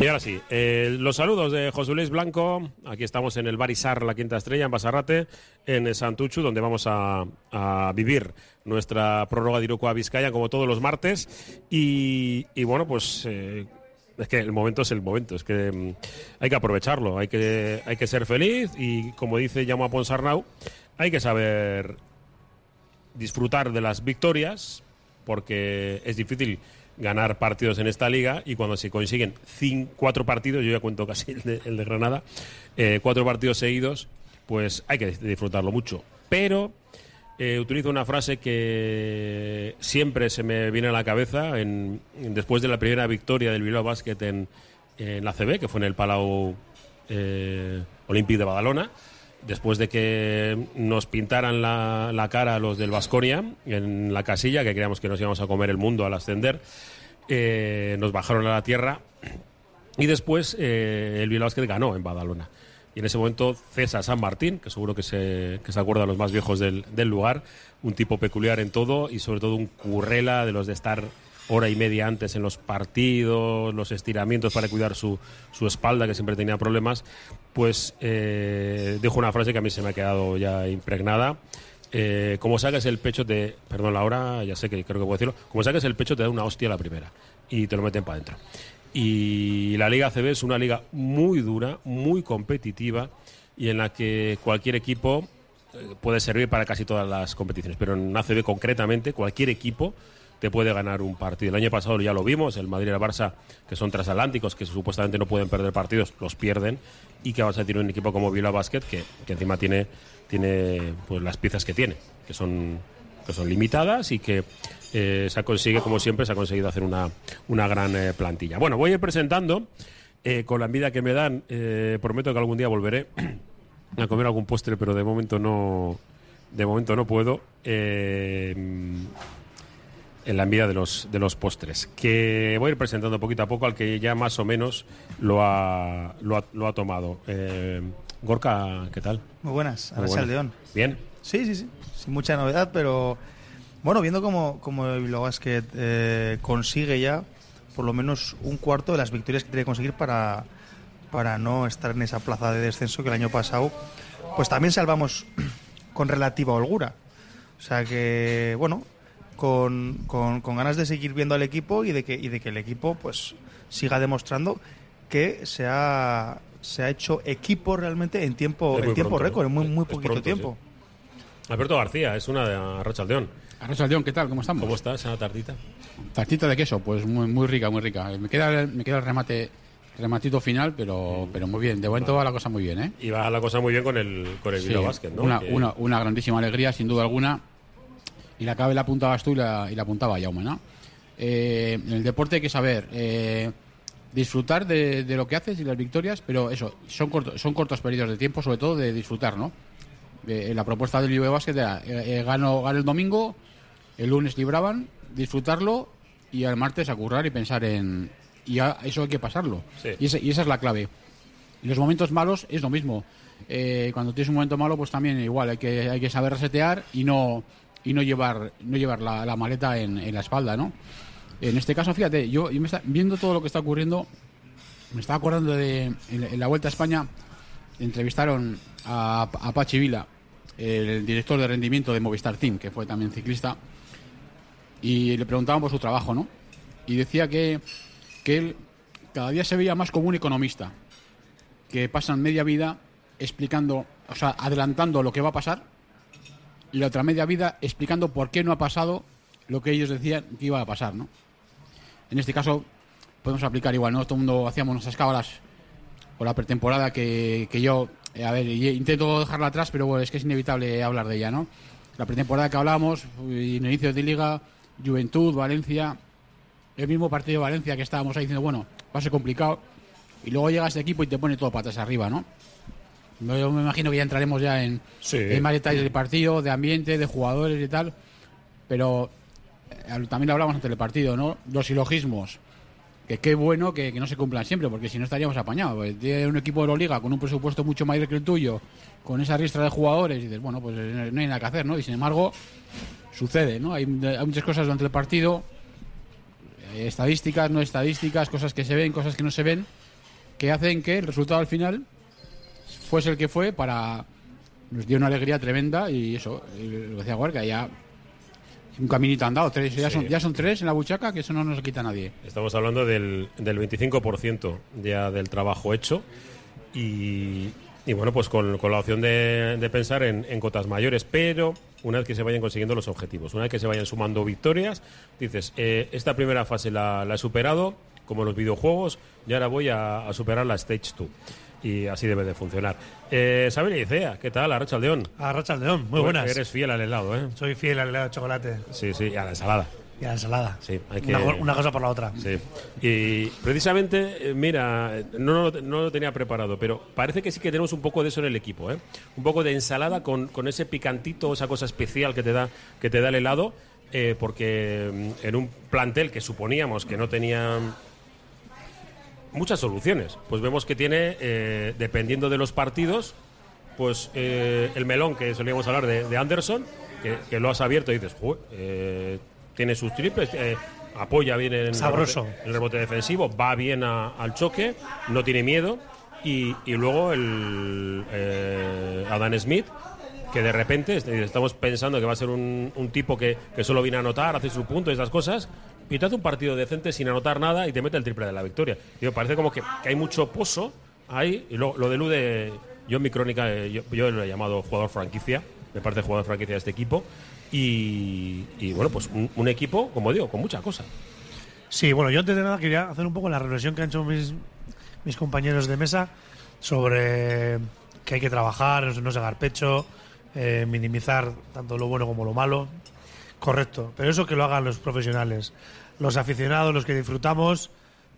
Y ahora sí, eh, los saludos de José Luis Blanco. Aquí estamos en el Barisar, la quinta estrella, en Basarrate, en Santuchu, donde vamos a, vivir nuestra prórroga de Iruko Vizcaya, como todos los martes. Y, bueno, pues eh, es que el momento es el momento, es que mm, hay que aprovecharlo, hay que, hay que ser feliz y, como dice Jaume Ponsarnau, hay que saber disfrutar de las victorias, porque es difícil ganar partidos en esta liga y cuando se consiguen cinco, cuatro partidos, yo ya cuento casi el de, el de Granada, eh, cuatro partidos seguidos, pues hay que disfrutarlo mucho. Pero eh, utilizo una frase que siempre se me viene a la cabeza en, después de la primera victoria del Bilbao Basket en, la CB, que fue en el Palau eh, de Badalona, después de que nos pintaran la, la cara los del Vasconia en la casilla, que creíamos que nos íbamos a comer el mundo al ascender, eh, nos bajaron a la tierra y después eh, el Bilbao ganó en Badalona. Y en ese momento César San Martín, que seguro que se, que se acuerda los más viejos del, del lugar, un tipo peculiar en todo y sobre todo un currela de los de estar hora y media antes en los partidos, los estiramientos para cuidar su, su espalda, que siempre tenía problemas, pues eh, dijo una frase que a mí se me ha quedado ya impregnada. Eh, como saques el pecho te... Perdón, la hora, ya sé que creo que puedo decirlo. Como saques el pecho te da una hostia la primera y te lo meten para adentro. Y la Liga ACB es una liga muy dura, muy competitiva y en la que cualquier equipo eh, puede servir para casi todas las competiciones. Pero en ACB concretamente, cualquier equipo te puede ganar un partido. El año pasado ya lo vimos, el Madrid y el Barça, que son transatlánticos, que supuestamente no pueden perder partidos, los pierden. Y que vas a decir un equipo como Bilbao Basket, que, que encima tiene, tiene pues, las piezas que tiene, que son, que son limitadas y que eh, se consigue, como siempre, se ha conseguido hacer una, una gran eh, plantilla. Bueno, voy a ir presentando, eh, con la envidia que me dan, eh, prometo que algún día volveré a comer algún postre, pero de momento no, de momento no puedo. Eh, en la envidia de los, de los postres, que voy a ir presentando poquito a poco al que ya más o menos lo ha, lo ha, lo ha tomado. Eh, Gorka, ¿qué tal? Muy buenas, Muy Arrasa buena. el León. Bien. Sí, sí, sí. Sin mucha novedad, pero bueno, viendo cómo, cómo el Bilbao Basket eh, consigue ya por lo menos un cuarto de las victorias que tiene que conseguir para, para no estar en esa plaza de descenso que el año pasado, pues también salvamos con relativa holgura. O sea que, bueno, con, con- con ganas de seguir viendo al equipo y de que, y de que el equipo pues siga demostrando que se ha, se ha hecho equipo realmente en tiempo, en tiempo pronto, récord, en muy, muy Es poquito pronto, tiempo. Alberto García, es una de Arrachaldeón. Arrachaldeón, ¿qué tal? ¿Cómo estamos? ¿Cómo estás esa tardita? Tartita de queso, pues muy, muy rica, muy rica. Me queda, el- me queda el remate, rematito final, pero, pero muy bien. De momento va la cosa muy bien, ¿eh? Y va la cosa muy bien con el, con el Sí, Bilbao Basket, ¿no? una, Que- una, una grandísima alegría, sin duda alguna. Y la clave la apuntabas tú y la, y la apuntaba Jaume, ¿no? Eh, en el deporte hay que saber eh, disfrutar de, de lo que haces y las victorias, pero eso, son cortos, son cortos periodos de tiempo, sobre todo de disfrutar, ¿no? Eh, la propuesta del Bilbao Basket era eh, eh, gano, gano el domingo, el lunes libraban, disfrutarlo y al martes a currar y pensar en... Y a- eso hay que pasarlo. Sí. Y, ese- y esa es la clave. Y los momentos malos es lo mismo. Eh, cuando tienes un momento malo, pues también igual, hay que, hay que saber resetear y no, y no llevar, no llevar la, la maleta en, en la espalda, ¿no? En este caso, fíjate, yo, yo me está- viendo todo lo que está ocurriendo, me estaba acordando de en, en la Vuelta a España, entrevistaron a, a Pachi Vila, el director de rendimiento de Movistar Team, que fue también ciclista, y le preguntaban por su trabajo, ¿no? Y decía que, que él cada día se veía más como un economista, que pasan media vida explicando, o sea, adelantando lo que va a pasar, y la otra media vida explicando por qué no ha pasado lo que ellos decían que iba a pasar, ¿no? En este caso podemos aplicar igual, ¿no? Todo el mundo hacíamos nuestras cábalas por la pretemporada que, que yo, eh, a ver, intento dejarla atrás, pero bueno, es que es inevitable hablar de ella, ¿no? La pretemporada que hablábamos, inicios de liga, Juventud, Valencia, el mismo partido de Valencia que estábamos ahí diciendo, bueno, va a ser complicado, y luego llega este equipo y te pone todo patas arriba, ¿no? No, Yo me imagino que ya entraremos ya en, Sí. en más detalles del partido, de ambiente, de jugadores y tal, pero eh, también lo hablamos antes del partido, ¿no? Los silogismos, que qué bueno que, que no se cumplan siempre, porque si no estaríamos apañados. Porque Tiene un equipo de Euroliga con un presupuesto mucho mayor que el tuyo, con esa ristra de jugadores, y dices, bueno, pues eh, no hay nada que hacer, ¿no? Y sin embargo, sucede, ¿no? Hay, hay muchas cosas durante el partido, eh, estadísticas, no estadísticas, cosas que se ven, cosas que no se ven, que hacen que el resultado al final fuese el que fue para nos dio una alegría tremenda y eso, lo decía Guarca, ya un caminito andado, tres, ya, son, ya son tres en la buchaca, que eso no nos quita nadie. Estamos hablando del, del 25% ya del trabajo hecho y, y bueno, pues con, con la opción de, de pensar en, en cotas mayores, pero una vez que se vayan consiguiendo los objetivos, una vez que se vayan sumando victorias, dices, eh, esta primera fase la, la he superado, como los videojuegos, y ahora voy a, a superar la Stage 2 y así debe de funcionar. Eh, Saber Icea, ¿qué tal? Arracha León. Arracha León, muy buenas. Eres fiel al helado, ¿eh? Soy fiel al helado de chocolate Sí, sí, y a la ensalada. y a la ensalada. Sí, hay que... una, co- una cosa por la otra. Sí. Y precisamente, eh, mira, no, lo- no lo tenía preparado, pero parece que sí que tenemos un poco de eso en el equipo, ¿eh? Un poco de ensalada con, con ese picantito, esa cosa especial que te da, que te da el helado, eh, porque mm, en un plantel que suponíamos que no tenía muchas soluciones, pues vemos que tiene, eh, dependiendo de los partidos, pues eh, el melón que solíamos hablar de, de Anderson, que, que lo has abierto y dices, "Jue, eh, tiene sus triples, eh, apoya bien en el Sabroso. rebote, el rebote defensivo, va bien a- al choque, no tiene miedo. Y, y luego el eh, Adam Smith, que de repente est- estamos pensando que va a ser un, un tipo que, que solo viene a anotar, hace su punto y esas cosas, y te hace un partido decente sin anotar nada y te mete el triple de la victoria. Digo, parece como que, hay mucho pozo ahí, y lo, lo de Lude, yo en mi crónica, eh, yo, yo lo he llamado jugador franquicia, me parece jugador franquicia de este equipo, y, y, bueno, pues un, equipo, como digo, con mucha cosa. Sí, bueno, yo antes de nada quería hacer un poco la reflexión que han hecho mis, mis compañeros de mesa sobre que hay que trabajar, no sacar pecho, eh, minimizar tanto lo bueno como lo malo. Correcto, pero eso que lo hagan los profesionales. Los aficionados, los que disfrutamos,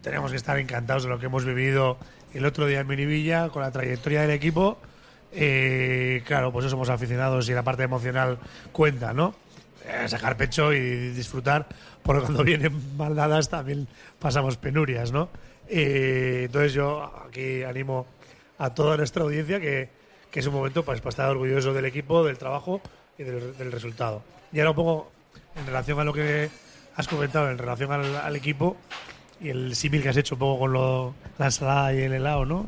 tenemos que estar encantados de lo que hemos vivido el otro día en Minivilla, con la trayectoria del equipo. Eh, claro, pues somos aficionados y la parte emocional cuenta, ¿no? Eh, sacar pecho y disfrutar, porque cuando vienen mal dadas también pasamos penurias, ¿no? Eh, entonces yo aquí animo a toda nuestra audiencia que, que es un momento pues, para estar orgulloso del equipo, del trabajo y del, del resultado. Y ahora un poco en relación a lo que has comentado, en relación al, al equipo y el símil que has hecho un poco con lo, la ensalada y el helado, ¿no?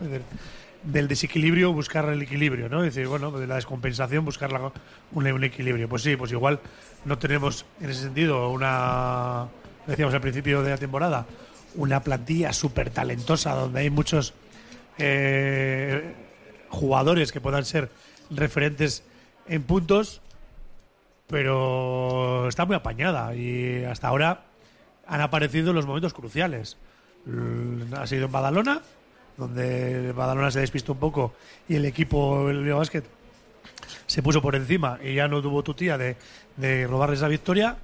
Del, desequilibrio buscar el equilibrio, ¿no? Es decir, bueno, de la descompensación buscar la- un, un equilibrio. Pues sí, pues igual no tenemos en ese sentido una, decíamos al principio de la temporada, una plantilla súper talentosa donde hay muchos eh, jugadores que puedan ser referentes en puntos, pero está muy apañada y hasta ahora han aparecido los momentos cruciales. L- Ha sido en Badalona, donde Badalona se despistó un poco y el equipo, el Basket, se puso por encima y ya no tuvo tu tía de, de robarles la victoria.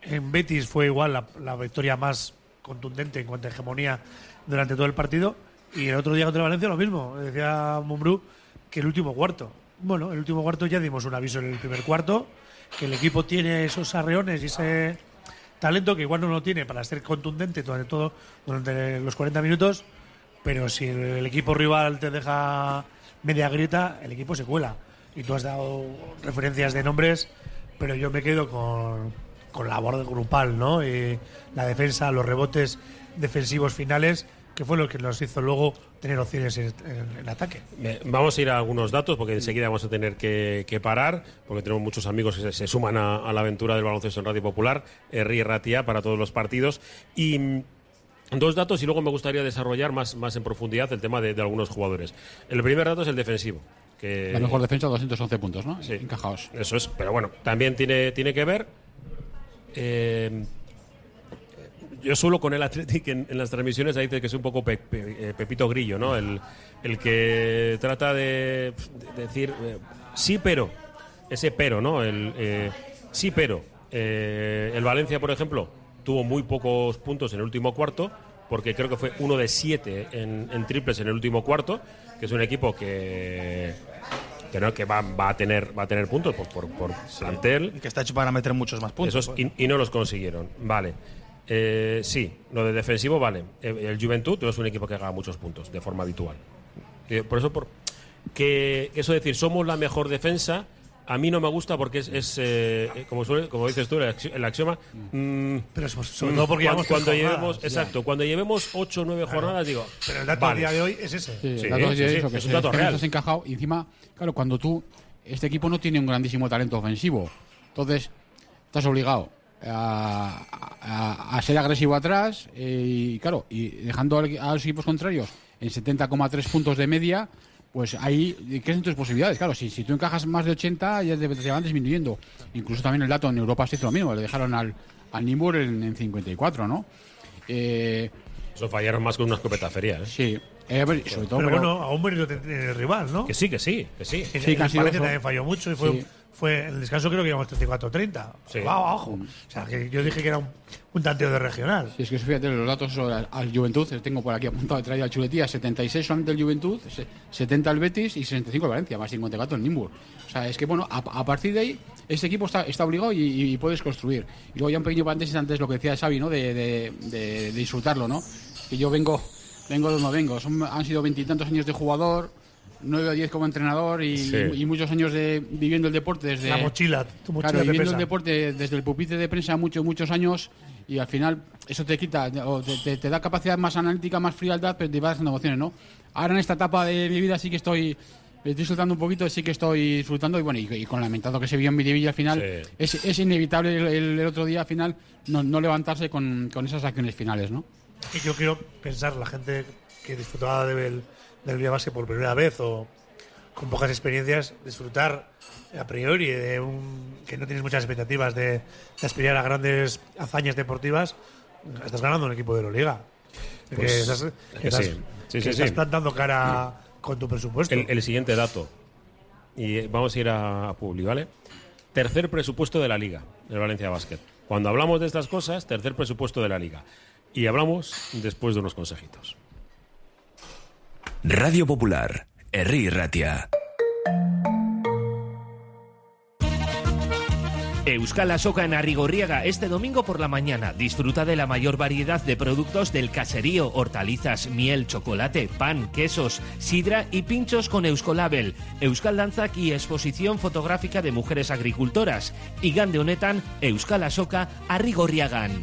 En Betis fue igual la, la victoria más contundente en cuanto a hegemonía durante todo el partido. Y el otro día contra Valencia lo mismo. Decía Mumbrú que el último cuarto. Bueno, el último cuarto ya dimos un aviso en el primer cuarto, que el equipo tiene esos arreones y ese talento que igual no lo tiene para ser contundente durante todo durante los 40 minutos, pero si el, equipo rival te deja media grieta, el equipo se cuela. Y tú has dado referencias de nombres, pero yo me quedo con, con la labor grupal, ¿no? Y la defensa, los rebotes defensivos finales, que fue lo que nos hizo luego tener opciones en, en ataque. Eh, Vamos a ir a algunos datos porque enseguida vamos a tener que, que parar porque tenemos muchos amigos que se, se suman a, a la aventura del baloncesto en Radio Popular, Ríe Ratia para todos los partidos. Y mm, dos datos y luego me gustaría desarrollar más, más en profundidad el tema de, de algunos jugadores. El primer dato es el defensivo. Que La mejor defensa, 211 puntos, ¿no? Sí. Encajados. Eso es, pero bueno, también tiene, tiene que ver. eh, yo suelo con el Athletic en, en las transmisiones ahí dice que es un poco pe- pe- eh, Pepito Grillo, ¿no? El, el que trata de, de decir eh, sí, pero. Ese pero, ¿no? El eh, sí, pero. Eh, el Valencia, por ejemplo, tuvo muy pocos puntos en el último cuarto, porque creo que fue uno de siete en, en triples en el último cuarto, que es un equipo que que, no, que va, va a tener va a tener puntos por, por, por plantel Y que está hecho para meter muchos más puntos. esos, y, y no los consiguieron vale Eh, sí lo de defensivo vale el Juventud no es un equipo que haga muchos puntos de forma habitual Eh, por eso por que eso de decir somos la mejor defensa a mí no me gusta porque es, es, eh, eh, como, suele- como dices tú, el, axi- el axioma. mm, Pero sobre, sobre todo porque cuando, cuando jornadas. llevemos, exacto, cuando llevemos 8 o 9 jornadas, digo. Pero el dato vale. a día de hoy es ese. Sí, Sí, el dato sí, es sí, eso, es que un se- dato real. encajado. Y encima, claro, cuando tú. Este equipo no tiene un grandísimo talento ofensivo. Entonces, estás obligado a, a- a ser agresivo atrás eh, y, claro, y dejando a los equipos contrarios en 70,3 puntos de media. Pues ahí crecen tus posibilidades. Claro, si, si tú encajas más de 80, ya te, te van disminuyendo. Incluso también el dato en Europa se hizo lo mismo. Le dejaron al, al Nimbur en, en 54, ¿no? Eh, Eso fallaron más con una escopeta feria. ¿eh? sí. Eh, ver, sobre todo, Pero, pero- bueno, a un mérito de- del rival, ¿no? Que sí, que sí, que sí. Que Sí, el que ocho. también falló mucho y fue, Sí. Fue en el descanso creo que íbamos 34-30. Sí. Va abajo. O sea, que yo dije que era un, un tanteo de regional. Sí, es que fíjate los datos sobre al, al Juventud, eh, tengo por aquí apuntado, he traído al Chuletía, 76 solamente el Juventud, se- 70 el Betis y 65 el Valencia, más 54 el Nimbur. O sea, es que bueno, a, a partir de ahí, este equipo está, está obligado y, y puedes construir. Y luego ya un pequeño paréntesis antes lo que decía Xavi, ¿no? De, de- de- de disfrutarlo, ¿no? Que yo vengo, vengo de donde vengo, Son, han sido veintitantos años de jugador, 9 o 10 como entrenador y, Sí. y muchos años de viviendo el deporte desde... La mochila, tu mochila Claro, viviendo pesa. el deporte desde el pupitre de prensa muchos, muchos años y al final eso te quita, o te, te- te da capacidad más analítica, más frialdad, pero te va haciendo emociones, ¿no? Ahora en esta etapa de mi vida sí que estoy, estoy soltando un poquito, sí que estoy disfrutando y bueno, y, y con lamentado que se vio en Miribilla al final, Sí. es, es inevitable el, el- el otro día al final no, no levantarse con, con esas acciones finales, ¿no? Y yo quiero pensar, la gente que disfrutaba del, del Vía Base por primera vez o con pocas experiencias, disfrutar a priori de un que no tienes muchas expectativas de, de aspirar a grandes hazañas deportivas, estás ganando un equipo de la liga. Pues, que estás, que que estás- sí. Sí, que sí, estás plantando cara con tu presupuesto. El, el siguiente dato. Y eh, vamos a ir a, a Publi, ¿vale? Tercer presupuesto de la Liga, del Valencia Basket. Cuando hablamos de estas cosas, tercer presupuesto de la Liga. Y hablamos después de unos consejitos. Radio Popular, Herri Ratia. Euskal Asoka en Arrigorriaga este domingo por la mañana. Disfruta de la mayor variedad de productos del caserío, hortalizas, miel, chocolate, pan, quesos, sidra y pinchos con Euskolabel, Euskal Danzak y exposición fotográfica de mujeres agricultoras. Igande honetan, Euskal Asoka Arrigorriagan.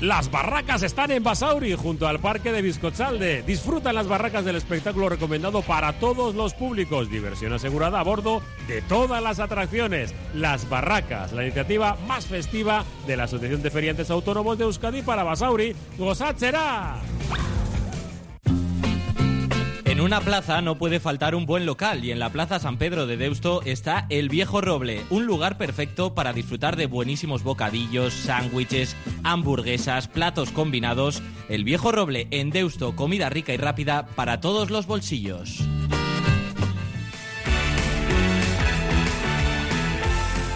Las barracas están en Basauri, junto al parque de Bizcotzalde. Disfruta en las barracas del espectáculo recomendado para todos los públicos. Diversión asegurada a bordo de todas las atracciones. Las barracas, la iniciativa más festiva de la Asociación de Feriantes Autónomos de Euskadi para Basauri. ¡Gozachera! En una plaza no puede faltar un buen local y en la Plaza San Pedro de Deusto está El Viejo Roble, un lugar perfecto para disfrutar de buenísimos bocadillos, sándwiches, hamburguesas, platos combinados. El Viejo Roble en Deusto, comida rica y rápida para todos los bolsillos.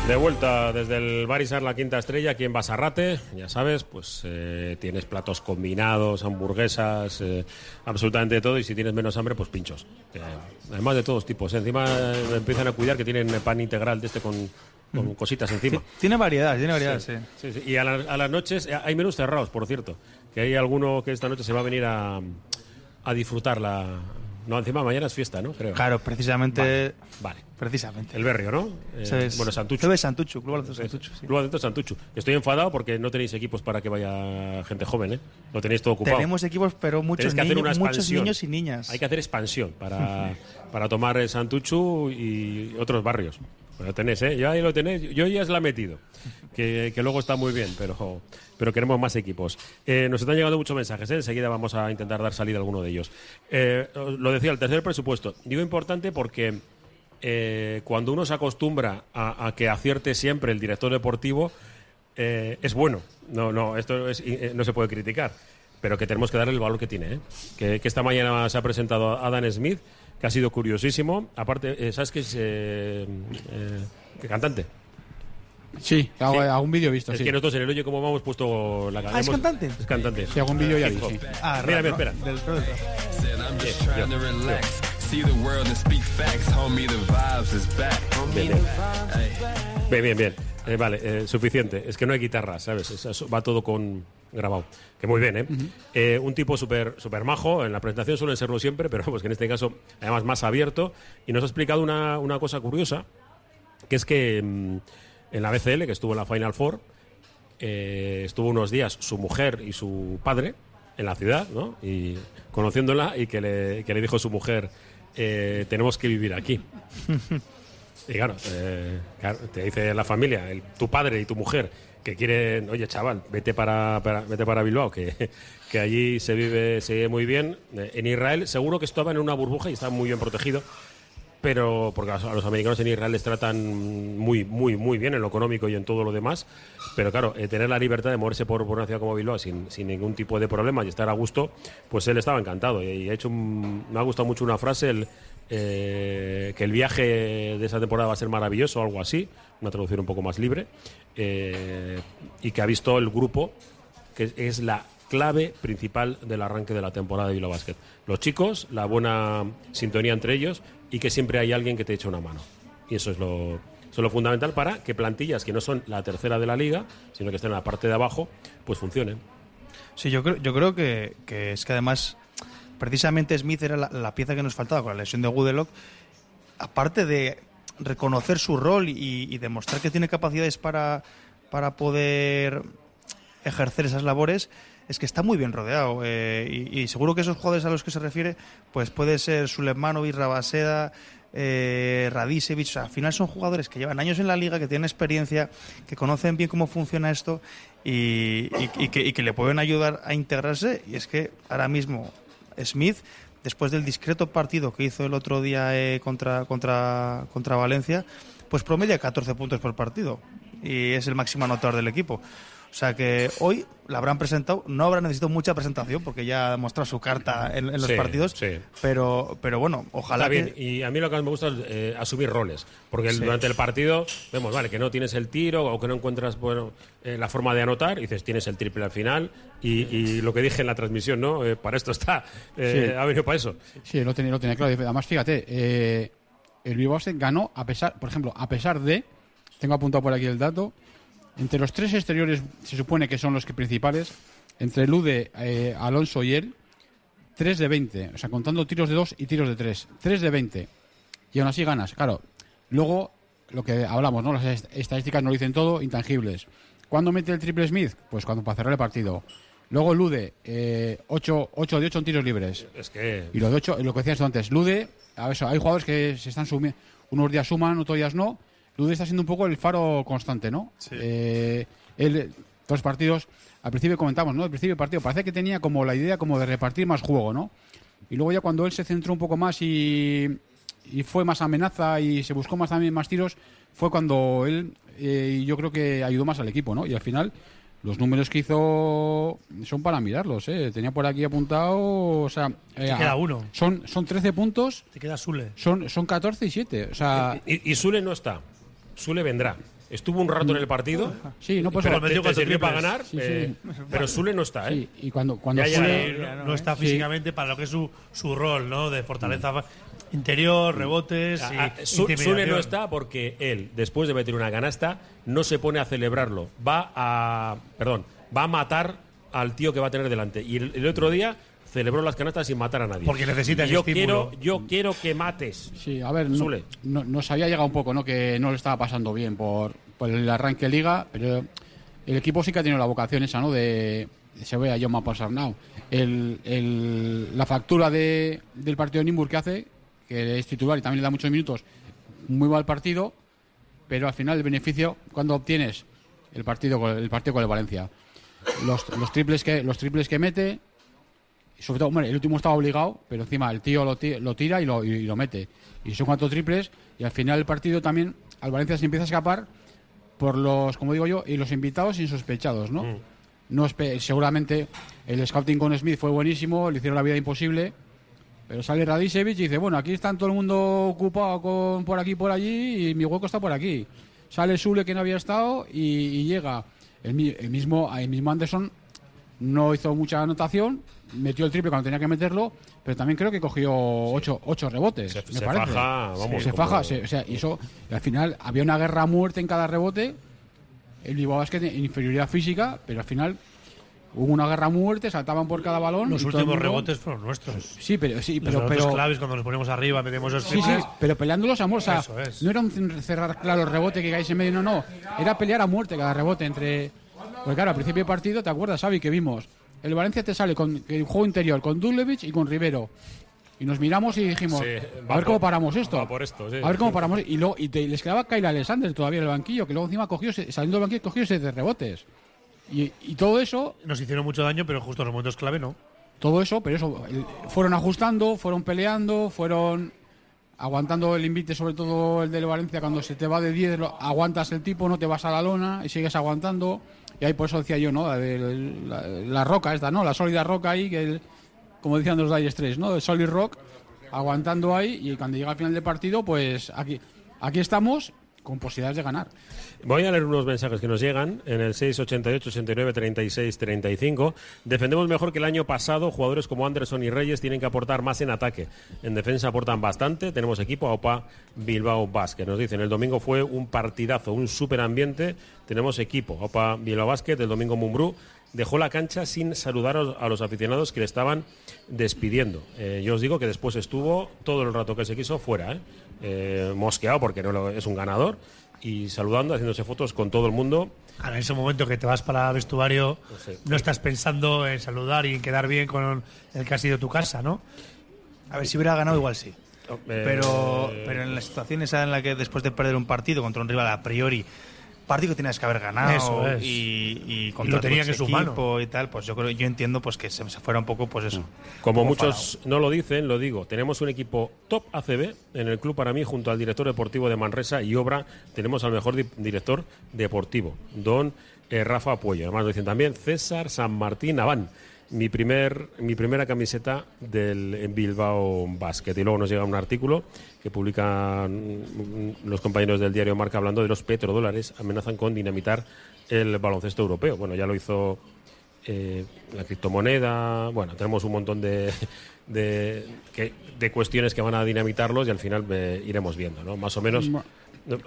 De vuelta desde el Barisar La Quinta Estrella, aquí en Basarrate, ya sabes, pues eh, tienes platos combinados, hamburguesas, eh, absolutamente todo, y si tienes menos hambre, pues pinchos. Eh, además de todos tipos, ¿eh? encima empiezan a cuidar que tienen pan integral de este con, con cositas encima. Tiene variedad, tiene variedad, sí. Sí, sí. Y a, la- a las noches hay menús cerrados, por cierto, que hay alguno que esta noche se va a venir a, a disfrutar la... No, encima mañana es fiesta, ¿no? Creo. Claro, precisamente. Vale. Precisamente. El Berrio, ¿no? Eh, Bueno, Santucho. Santucho, Club Baloncesto Santucho. sí. Adentro Santucho. Estoy enfadado porque no tenéis equipos para que vaya gente joven, ¿eh? Lo tenéis todo ocupado. Tenemos equipos, pero muchos, niños, muchos niños y niñas. Hay que hacer expansión para, para tomar el Santuchu y otros barrios. Pues lo tenéis, ¿eh? Yo ahí lo tenéis. Yo ya os la he metido. Que, que luego está muy bien, pero, pero queremos más equipos. Eh, nos están llegando muchos mensajes, ¿eh? Enseguida vamos a intentar dar salida a alguno de ellos. Eh, lo decía, el tercer presupuesto. Digo importante porque eh, cuando uno se acostumbra a, que acierte siempre el director deportivo, es bueno. No, no, esto es- no se puede criticar. Pero que tenemos que darle el valor que tiene. Que, que esta mañana se ha presentado Adam Smith, que ha sido curiosísimo. Aparte, eh, ¿sabes qué es? eh, eh, que cantante. Sí, hago, Sí. algún vídeo he visto, Es sí. que nosotros en el Oye Como Vamos puesto la Ah, ¿es hemos- cantante? Es cantante. Sí, algún vídeo ya vi, Hip hop. sí. Ah, mira, mira, ¿no? espera. Del pro del See the world and speak facts, homie. The vibes is back. Bien, bien. Bien, bien, bien. Eh, vale, eh, suficiente. Es que no hay guitarra, ¿sabes? Eso va todo con grabado. Que muy bien, ¿eh? Eh, un tipo súper super majo. En la presentación suelen serlo siempre, pero pues que en este caso, además, más abierto. Y nos ha explicado una, una cosa curiosa, que es que mm, en la BCL, que estuvo en la Final Four, eh, estuvo unos días su mujer y su padre en la ciudad, ¿no? Y conociéndola y que le, que le dijo su mujer, eh, tenemos que vivir aquí. Y claro, eh, claro, te dice la familia, el- tu padre y tu mujer, que quieren, oye chaval, vete para, para- vete para Bilbao, que, que allí se vive, se vive muy bien. Eh, En Israel seguro que estaban en una burbuja y estaban muy bien protegidos, pero porque a los- americanos en Israel les tratan muy, muy, muy bien en lo económico y en todo lo demás. Pero claro, eh, tener la libertad de moverse por, por una ciudad como Bilbao sin, sin ningún tipo de problema y estar a gusto, pues él estaba encantado. Y, ha hecho me ha gustado mucho una frase, el, eh, que el viaje de esa temporada va a ser maravilloso, algo así, una traducción un poco más libre, eh, y que ha visto el grupo, que es la clave principal del arranque de la temporada de Bilbao Basket. Los chicos, la buena sintonía entre ellos y que siempre hay alguien que te eche una mano. Y eso es lo, es lo fundamental para que plantillas que no son la tercera de la liga, sino que estén en la parte de abajo, pues funcionen. Sí, yo creo, yo creo que, es que además, precisamente Smith era la, la pieza que nos faltaba con la lesión de Goodelock. Aparte de reconocer su rol y, y demostrar que tiene capacidades para, para poder ejercer esas labores, es que está muy bien rodeado. eh, y, seguro que esos jugadores a los que se refiere, pues puede ser Sulemanovic, Rabaseda, eh, Radicevic. O sea, al final son jugadores que llevan años en la liga, que tienen experiencia, que conocen bien cómo funciona esto y, y que le pueden ayudar a integrarse. Y es que ahora mismo Smith, después del discreto partido que hizo el otro día eh, contra, contra, contra Valencia, pues promedia 14 puntos por partido y es el máximo anotador del equipo. O sea que hoy la habrán presentado, no habrá necesitado mucha presentación porque ya ha demostrado su carta en, en los Sí, partidos, sí. pero, pero bueno, ojalá Está bien, que... y a mí lo que más me gusta es eh, asumir roles, porque Sí. durante el partido vemos, vale, que no tienes el tiro o que no encuentras bueno, eh, la forma de anotar, y dices, tienes el triple al final, y, y lo que dije en la transmisión, ¿no? Eh, para esto está, eh, Sí. ha venido para eso. Sí, lo tenía, lo tenía claro. Además, fíjate, eh, el Bilbao ganó a pesar, por ejemplo, a pesar de, tengo apuntado por aquí el dato, entre los tres exteriores se supone que son los que principales, entre Lude, eh, Alonso y él, 3 de 20, o sea, contando tiros de 2 y tiros de 3, 3 de 20. Y aún así ganas, claro. Luego, lo que hablamos, ¿no? Las est- estadísticas no lo dicen todo, intangibles. ¿Cuándo mete el triple Smith? Pues cuando para cerrar el partido. Luego Lude, 8, de 8 en tiros libres. Es que Y lo de ocho, lo que decías tú antes, Lude, a ver, hay jugadores que se están sumiendo, unos días suman, otros días no. Lude está siendo un poco el faro constante, ¿no? Eh, él, dos partidos, al principio comentamos, ¿no? Al principio del partido parece que tenía como la idea como de repartir más juego, ¿no? Y luego ya cuando él se centró un poco más y, y fue más amenaza y se buscó más también más tiros, fue cuando él, eh, yo creo que ayudó más al equipo, ¿no? Y al final, los números que hizo son para mirarlos, ¿eh? Tenía por aquí apuntado, o sea... eh, Te queda a- uno. Son, son 13 puntos, Te queda Sule. son, son 14 y 7, o sea... y, y Sule no está, Sule vendrá. Estuvo un rato en el partido, Sí, no pues pero te, sirvió para ganar, Sí, eh, pero Sule no está, ¿eh? Sí, y cuando, cuando Ya, no, no está físicamente para lo que es su, su rol, ¿no? De fortaleza interior, rebotes Ah. Sule no está porque él, después de meter una canasta, no se pone a celebrarlo. Va a. Perdón, va a matar al tío que va a tener delante. Y el, el otro día celebró las canastas sin matar a nadie. Porque necesita yo estímulo. quiero, yo quiero que mates. Sí, a ver, no, Sule. no- nos había llegado un poco, ¿no? Que no le estaba pasando bien por, por el arranque de liga, pero el equipo sí que ha tenido la vocación esa, ¿no? De se ve a pasar now. El, el- la factura de, del partido de Nimburg que hace, que es titular y también le da muchos minutos, muy mal partido, pero al final el beneficio cuando obtienes el partido con el partido con el Valencia. Los, los triples que los triples que mete sobre todo, hombre, el último estaba obligado, pero encima el tío lo, ti- lo tira y lo, y lo mete. Y son cuatro triples, y al final del partido también al Valencia se empieza a escapar por los, como digo yo, y los invitados insospechados, ¿no? no espe- seguramente el scouting con Smith fue buenísimo, le hicieron la vida imposible, pero sale Radicevic y dice, bueno, aquí está todo el mundo ocupado con por aquí por allí y mi hueco está por aquí. Sale Sule que no había estado y, y llega el, el mismo el mismo Anderson no hizo mucha anotación, metió el triple cuando tenía que meterlo, pero también creo que cogió ocho, ocho rebotes. Se- me se parece. faja, vamos, se faja, se- o sea, y eso, y al final había una guerra a muerte en cada rebote. El Bilbao Basket en inferioridad física, pero al final hubo una guerra a muerte, saltaban por cada balón. Los últimos mundo- rebotes fueron nuestros. Sí, pero sí, Los pero, rebotes pero claves cuando nos ponemos arriba, metemos los Sí, sí, pero peleándolos a Eso es. no era un cerrar claro el rebote que caes en medio, no, no. Era pelear a muerte cada rebote entre. Porque claro, al principio del partido, ¿te acuerdas, Xavi, que vimos? El Valencia te sale con el juego interior, con Dulevich y con Rivero. Y nos miramos y dijimos, Sí, a ver por- cómo paramos esto. va por esto, sí. A ver cómo paramos. Y, luego, y te- les quedaba Kyle Alexander todavía en el banquillo, que luego encima cogió, saliendo del banquillo, cogió siete rebotes. Y, y todo eso Nos hicieron mucho daño, pero justo en los momentos clave no. todo eso, pero eso, fueron ajustando, fueron peleando, fueron aguantando el invite, sobre todo el del Valencia, cuando se te va de 10, lo- aguantas el tipo, no te vas a la lona y sigues aguantando. Y ahí por eso decía yo, ¿no? La, la- roca esta, ¿no? La sólida roca ahí, que como decían los Dire Straits, ¿no? El solid rock, aguantando ahí y cuando llega al final del partido, pues aquí, aquí estamos con posibilidades de ganar. Voy a leer unos mensajes que nos llegan en el 688 89 36 35. Defendemos mejor que el año pasado. Jugadores como Anderson y Reyes tienen que aportar más en ataque. En defensa aportan bastante. Tenemos equipo AOPA Bilbao Basket. Nos dicen, el domingo fue un partidazo, un super ambiente. Tenemos equipo AOPA Bilbao Basket. El domingo Mumbrú dejó la cancha sin saludar a los- aficionados que le estaban despidiendo. Eh, yo os digo que después estuvo todo el rato que se quiso fuera, ¿eh? Eh, mosqueado porque no lo- es un ganador y saludando, haciéndose fotos con todo el mundo. Ahora, en ese momento que te vas para el vestuario, Sí. no estás pensando en saludar y en quedar bien con el que ha sido tu casa, ¿no? A ver, si hubiera ganado, igual sí. Eh, Pero, pero en la situación esa en la que después de perder un partido contra un rival a priori, partido que tenías que haber ganado Eso es. y, y Y contra lo tenían tu en su equipo mano. y tal, pues yo creo, yo entiendo pues que se, se fuera un poco, pues eso. Como un poco muchos no lo dicen, lo digo. Tenemos un equipo top ACB en el club para mí, junto al director deportivo de Manresa y Obra. Tenemos al mejor di- director deportivo, don eh, Rafa Puello. Además lo dicen también César San Martín Aván. Mi, primer, mi primera camiseta del Bilbao Basket. Y luego nos llega un artículo que publican los compañeros del diario Marca hablando de los petrodólares amenazan con dinamitar el baloncesto europeo. Bueno, ya lo hizo eh, la criptomoneda, bueno, tenemos un montón de, de, que- de cuestiones que van a dinamitarlos y al final eh, iremos viendo, ¿no? Más o menos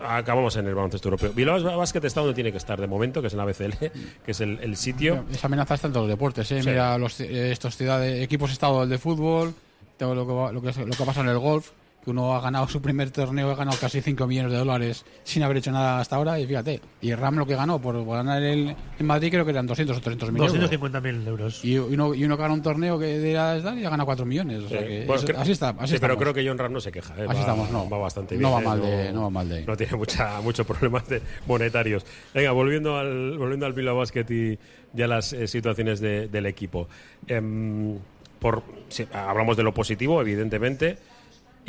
acabamos en el baloncesto europeo. Bilbao Basket está donde tiene que estar de momento, que es en la BCL, que es el, el sitio. Esa amenaza está en todos los deportes, ¿eh? Sí. Mira, los, eh, estos ciudades, equipos estado de fútbol, todo lo que, lo, que, lo que pasa en el golf, que uno ha ganado su primer torneo, ha ganado casi 5 millones de dólares sin haber hecho nada hasta ahora, y fíjate, y Ram lo que ganó por ganar el, en Madrid creo que eran 200 o 300 mil euros. 250.000 euros. Y uno, y uno gana un torneo que de la edad y ha ganado 4 millones. O sea Eh, que bueno, eso- creo- así está. Así sí, pero creo que John Ram no se queja. ¿eh? Así va, estamos, no. va bastante bien. No va ¿eh? mal de- no va mal de- No tiene mucha, muchos problemas de monetarios. Venga, volviendo al, volviendo al Bilbao Basket y ya las eh, situaciones de- del equipo. Em, por, sí, hablamos de lo positivo, evidentemente.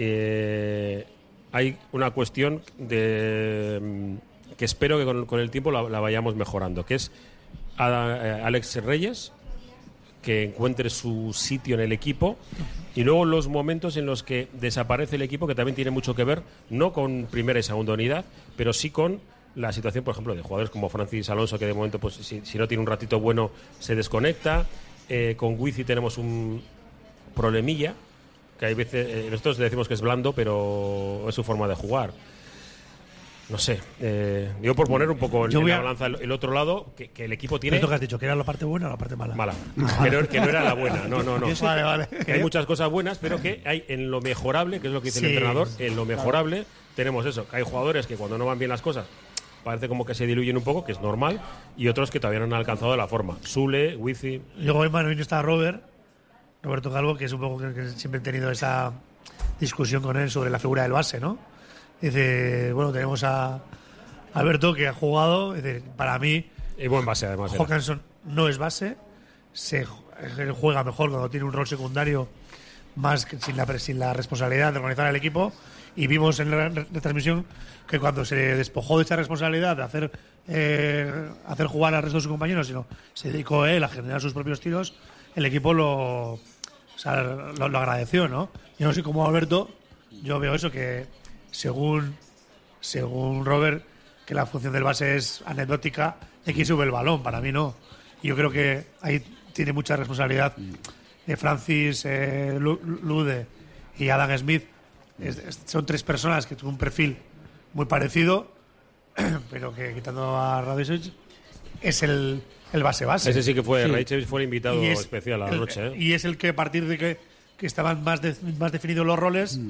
Eh, hay una cuestión de, mm, que espero que con, el tiempo la, vayamos mejorando, que es a- eh, Alex Reyes, que encuentre su sitio en el equipo y luego los momentos en los que desaparece el equipo, que también tiene mucho que ver, no con primera y segunda unidad, pero sí con la situación, por ejemplo, de jugadores como Francis Alonso, que de momento, pues si, si no tiene un ratito bueno, se desconecta. Eh, con Wizi tenemos un problemilla, que hay veces, eh, nosotros le decimos que es blando, pero es su forma de jugar. No sé, eh, yo por poner un poco en, Yo en voy la a- balanza el, el otro lado, que, que el equipo tiene... ¿Esto que has dicho? ¿Que era la parte buena o la parte mala? Mala. Que no, que no era la buena. No, no, no. Vale, vale. Que hay muchas cosas buenas, pero que hay en lo mejorable, que es lo que dice el Sí. entrenador, en lo mejorable tenemos eso, que hay jugadores que cuando no van bien las cosas parece como que se diluyen un poco, que es normal, y otros que todavía no han alcanzado la forma. Sule, Wizi, Luego en Manuel está Robert, Roberto Calvo, que es un poco que, siempre he tenido esa discusión con él sobre la figura del base, ¿no? Dice, bueno, tenemos a Alberto que ha jugado, dice, para mí y buen base además. era. Hawkinson no es base, se, él juega mejor cuando tiene un rol secundario más que sin la, pre- sin la responsabilidad de organizar el equipo. Y vimos en la re- retransmisión que cuando se despojó de esa responsabilidad de hacer, eh, hacer jugar al resto de sus compañeros, sino se dedicó él a generar sus propios tiros, el equipo lo, o sea, lo, lo agradeció, ¿no? Yo no sé cómo Alberto, yo veo eso, que según, según Robert, que la función del base es anecdótica, de quién sube el balón, para mí no. Y yo creo que ahí tiene mucha responsabilidad de Francis eh, Lu- Lude y Adam Smith. Es- es- son tres personas que tienen un perfil muy parecido, pero que quitando a Radicic es el, el base base. Ese sí que fue, Sí. Raichevich fue el invitado es especial a noche. ¿eh? Y es el que a partir de que, que estaban más, de- más definidos los roles,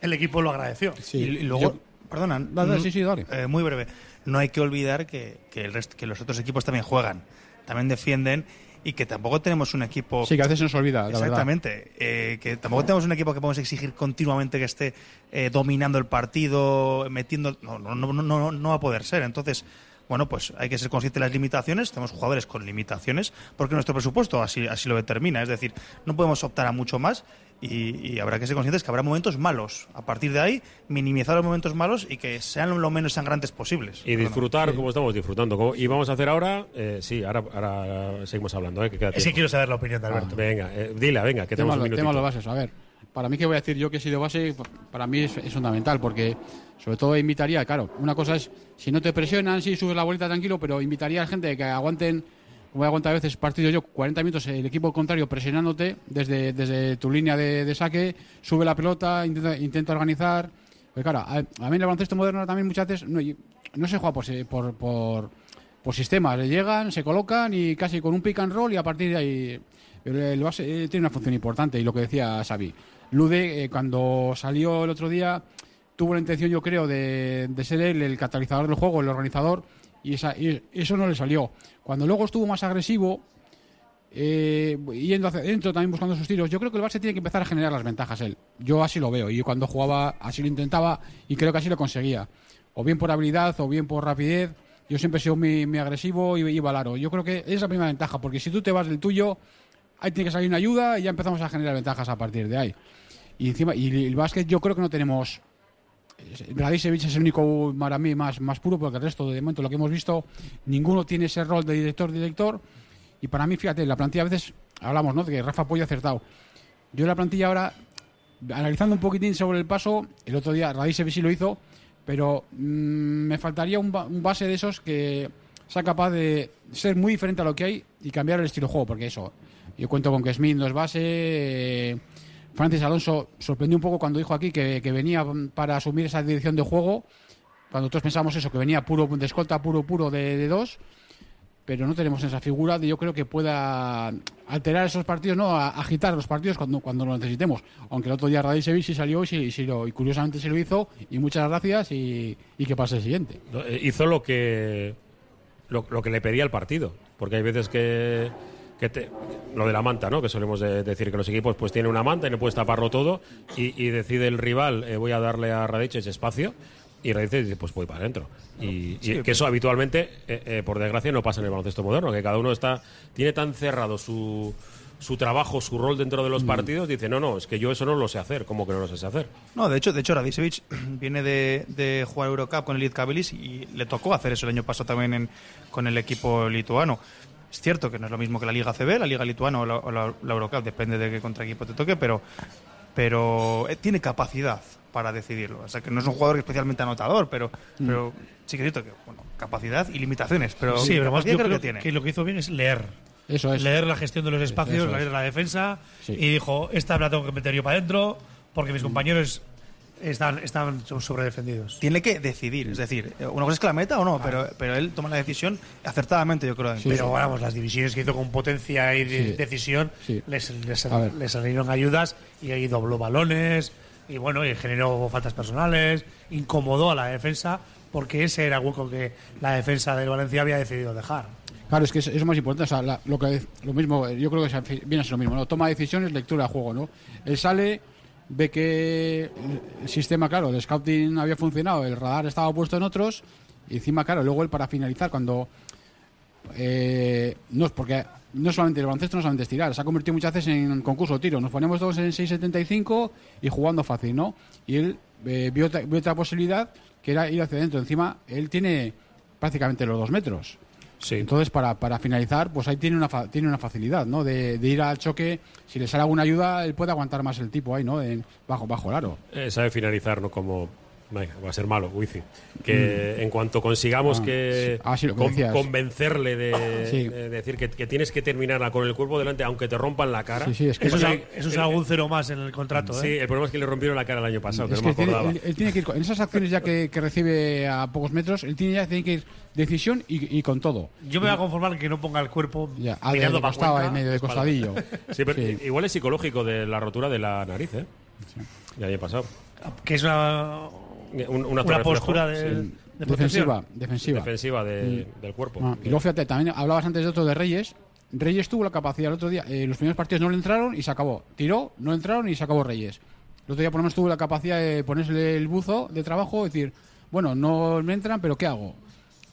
el equipo lo agradeció. Y, y luego, perdona, Dale, mm, sí, sí, dale. eh, muy breve. No hay que olvidar que, que, el resto, que los otros equipos también juegan, también defienden y que tampoco tenemos un equipo. Sí, que a veces se nos olvida, la verdad. Exactamente. eh, que tampoco tenemos un equipo que podemos exigir continuamente que esté eh, dominando el partido, metiendo. No, no, no, no, no, no va a poder ser. Entonces, bueno, pues hay que ser consciente de las limitaciones. Tenemos jugadores con limitaciones porque nuestro presupuesto así, así lo determina. Es decir, no podemos optar a mucho más y, y habrá que ser conscientes que habrá momentos malos. A partir de ahí, minimizar los momentos malos y que sean lo menos sangrantes posibles. Y disfrutar como estamos disfrutando. Como- Y vamos a hacer ahora, eh, sí, ahora, ahora seguimos hablando. ¿eh? Que queda Es que tiempo. quiero saber la opinión de Ah, Alberto. venga, eh, dila, venga, que tenemos un lo- tema minutito. los bases. A ver, para mí que voy a decir yo que he sido base, para mí es, es fundamental, porque sobre todo invitaría, claro, una cosa es, si no te presionan, sí, subes la bolita tranquilo, pero invitaría a gente que aguanten, como he aguantado a veces partidos yo, 40 minutos el equipo contrario presionándote desde, desde tu línea de, de saque, sube la pelota, intenta, intenta organizar. Pues claro, a, a mí el baloncesto moderno también muchas veces no, no se juega por, por, por, por sistemas. Llegan, se colocan y casi con un pick and roll y a partir de ahí. Pero el base eh, tiene una función importante y lo que decía Xavi. Lude, eh, cuando salió el otro día, tuvo la intención, yo creo, de, de ser él el catalizador del juego, el organizador, y, esa, y eso no le salió. Cuando luego estuvo más agresivo, eh, yendo hacia adentro, también buscando sus tiros, yo creo que el base tiene que empezar a generar las ventajas él. Yo así lo veo, y cuando jugaba así lo intentaba y creo que así lo conseguía. O bien por habilidad, o bien por rapidez. Yo siempre he sido muy, agresivo y aro. Yo creo que es la primera ventaja, porque si tú te vas del tuyo, ahí tiene que salir una ayuda y ya empezamos a generar ventajas a partir de ahí. Y encima, y el básquet yo creo que no tenemos Radicevic es el único para mí más, más puro, porque el resto, de momento, lo que hemos visto, ninguno tiene ese rol de director-director. Y para mí, fíjate, la plantilla a veces hablamos, ¿no? De que Rafa Pollo acertado. Yo la plantilla ahora, analizando un poquitín sobre el paso, el otro día Radicevic sí lo hizo, pero mm, me faltaría un, un base de esos que sea capaz de ser muy diferente a lo que hay y cambiar el estilo de juego, porque eso, yo cuento con que Smith no es base. Francis Alonso sorprendió un poco cuando dijo aquí que, que venía para asumir esa dirección de juego. Cuando todos pensamos eso, que venía puro de escolta, puro, puro de, dos. Pero no tenemos esa figura de yo creo que pueda alterar esos partidos, no agitar los partidos cuando, cuando lo necesitemos. Aunque el otro día Radicevic sí salió y, lo, y curiosamente se lo hizo. Y muchas gracias y, que pase el siguiente. Eh, Hizo lo que lo, lo que le pedía el partido, porque hay veces que, que te- lo de la manta, ¿no? Que solemos de- decir que los equipos pues tienen una manta y no puedes taparlo todo y, y decide el rival eh, voy a darle a Radic ese espacio y Radic dice pues voy para adentro y, y que eso habitualmente eh, eh, por desgracia no pasa en el baloncesto moderno, que cada uno está tiene tan cerrado su su trabajo, su rol dentro de los partidos, dice, no, no, es que yo eso no lo sé hacer, como que no lo sé hacer? No, de hecho, de hecho Radicevic viene de, de jugar Eurocup con el Lietkabelis y le tocó hacer eso el año pasado también en- con el equipo lituano. Es cierto que no es lo mismo que la Liga CB, la Liga lituana o la, o la- la Eurocup, depende de qué contra equipo te toque, pero, pero eh, tiene capacidad para decidirlo. O sea, que no es un jugador especialmente anotador, pero, pero sí que es cierto que, bueno, capacidad y limitaciones, pero sí, pero más yo creo que tiene. que lo que hizo bien es leer. Eso es. Leer la gestión de los espacios, es. leer la defensa. Sí. Y dijo, esta la tengo que meter yo para adentro porque mis compañeros están, están sobredefendidos. Tiene que decidir, es decir, eh, una cosa es que la meta o no, pero, pero él toma la decisión acertadamente, yo creo. Pero vamos, las divisiones que hizo con potencia y de- Sí. decisión Sí. les, les, les salieron ayudas y ahí dobló balones y bueno, y generó faltas personales, incomodó a la defensa porque ese era el hueco que la defensa del Valencia había decidido dejar. Claro, es que es, es más importante. O sea, la- lo, que, lo mismo, yo creo que viene a ser lo mismo. ¿no? Toma decisiones, lectura de juego. ¿no? Él sale, ve que el sistema, claro, el scouting había funcionado, el radar estaba puesto en otros. Y encima, claro, luego él para finalizar, cuando eh, no es porque no solamente el baloncesto no solamente es tirar, se ha convertido muchas veces en concurso de tiro. Nos ponemos todos en 6.75 y jugando fácil, ¿no? Y él eh, vio, otra, vio otra posibilidad que era ir hacia adentro. Encima, él tiene prácticamente los dos metros. Sí. Entonces, para, para finalizar, pues ahí tiene una, fa- tiene una facilidad, ¿no? De, de ir al choque, si le sale alguna ayuda, él puede aguantar más el tipo ahí, ¿no? En- bajo, bajo el aro. Eh, sabe finalizar, ¿no? Como. Venga, va a ser malo, Wifi. Que en cuanto consigamos Ah, que sí. Ah, sí, lo que con- decías. convencerle de, Sí. de decir que, que tienes que terminarla con el cuerpo delante, aunque te rompan la cara. Sí, sí, es que Eso es, eso es algún cero más en el contrato, Sí, ¿eh? el problema es que le rompieron la cara el año pasado, que no me tiene- acordaba. él, él tiene que ir con- en esas acciones ya que, que recibe a pocos metros, él tiene ya tiene que ir decisión y, y con todo. Yo me voy a conformar que no ponga el cuerpo Ya, ah, de, mirando de costado, en medio de costadillo. Sí, pero Sí. igual es psicológico de la rotura de la nariz, ¿eh? El año pasado. Que es una, Un- una postura de, sí, de defensiva, defensiva. defensiva de- del cuerpo. Ah, y luego fíjate, también hablabas antes de otro de Reyes. Reyes tuvo la capacidad el otro día, eh, los primeros partidos no le entraron y se acabó. Tiró, no entraron y se acabó Reyes. El otro día por lo menos tuvo la capacidad de ponerse el buzo de trabajo y decir, bueno, no me entran, pero ¿qué hago?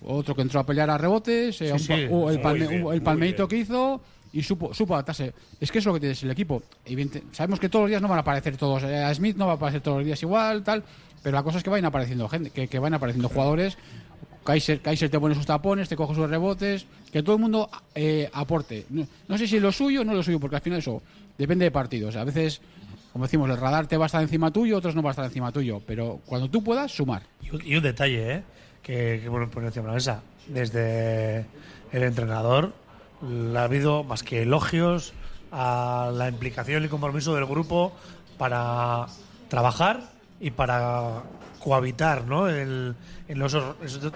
Otro que entró a pelear a rebotes, eh, un sí, pa- el, palme- bien, el palmeito que hizo y supo, supo adaptarse. Es que es lo que tienes el equipo. Evidente- sabemos que todos los días no van a aparecer todos. eh, a Smith no va a aparecer todos los días igual, tal. Pero la cosa es que vayan apareciendo gente, que, que vayan apareciendo jugadores. Kaiser, Kaiser te pone sus tapones, te coge sus rebotes, que todo el mundo eh, aporte. No, sé si lo suyo o no lo suyo, porque al final eso depende de partidos. A veces, como decimos, el radar te va a estar encima tuyo, otros no va a estar encima tuyo. Pero cuando tú puedas, sumar. Y un, detalle, ¿eh? que, que bueno, por encima de la mesa. Desde el entrenador ha habido más que elogios a la implicación y compromiso del grupo para trabajar y para cohabitar ¿no? El- en, los- esos,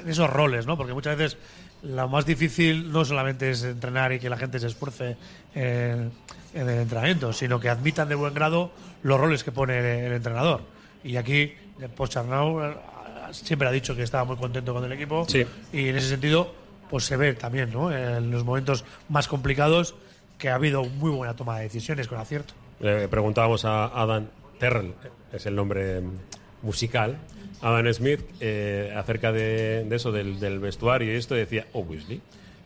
en esos roles, ¿no? porque muchas veces lo más difícil no solamente es entrenar y que la gente se esfuerce en, en el entrenamiento, sino que admitan de buen grado los roles que pone el, entrenador. Y aquí, Pocharnau eh, siempre ha dicho que estaba muy contento con el equipo. Sí. Y en ese sentido, pues se ve también, ¿no? En los momentos más complicados que ha habido muy buena toma de decisiones con acierto. Le preguntábamos a Adam Terrell, es el nombre musical, Adam Smith, eh, acerca de, eso, del, vestuario y esto, decía, obviously.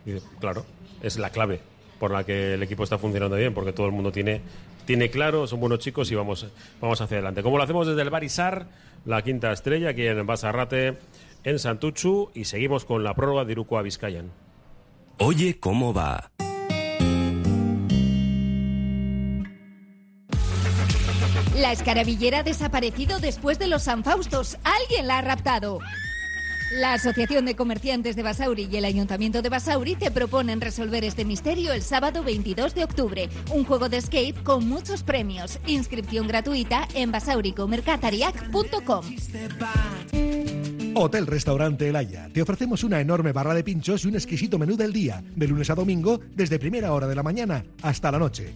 Y claro, es la clave por la que el equipo está funcionando bien, porque todo el mundo tiene, tiene claro, son buenos chicos y vamos, vamos hacia adelante. Como lo hacemos desde el Barisar, la quinta estrella, aquí en Basarrate, en Santuchu, y seguimos con la prórroga de Iruko a Vizcayan. Oye, ¿cómo va? Escarabillera ha desaparecido después de los San Faustos. Alguien la ha raptado. La Asociación de Comerciantes de Basauri y el Ayuntamiento de Basauri te proponen resolver este misterio el sábado 22 de octubre. Un juego de escape con muchos premios. Inscripción gratuita en basauricomercatariac.com. Hotel Restaurante El Haya. Te ofrecemos una enorme barra de pinchos y un exquisito menú del día, de lunes a domingo, desde primera hora de la mañana hasta la noche.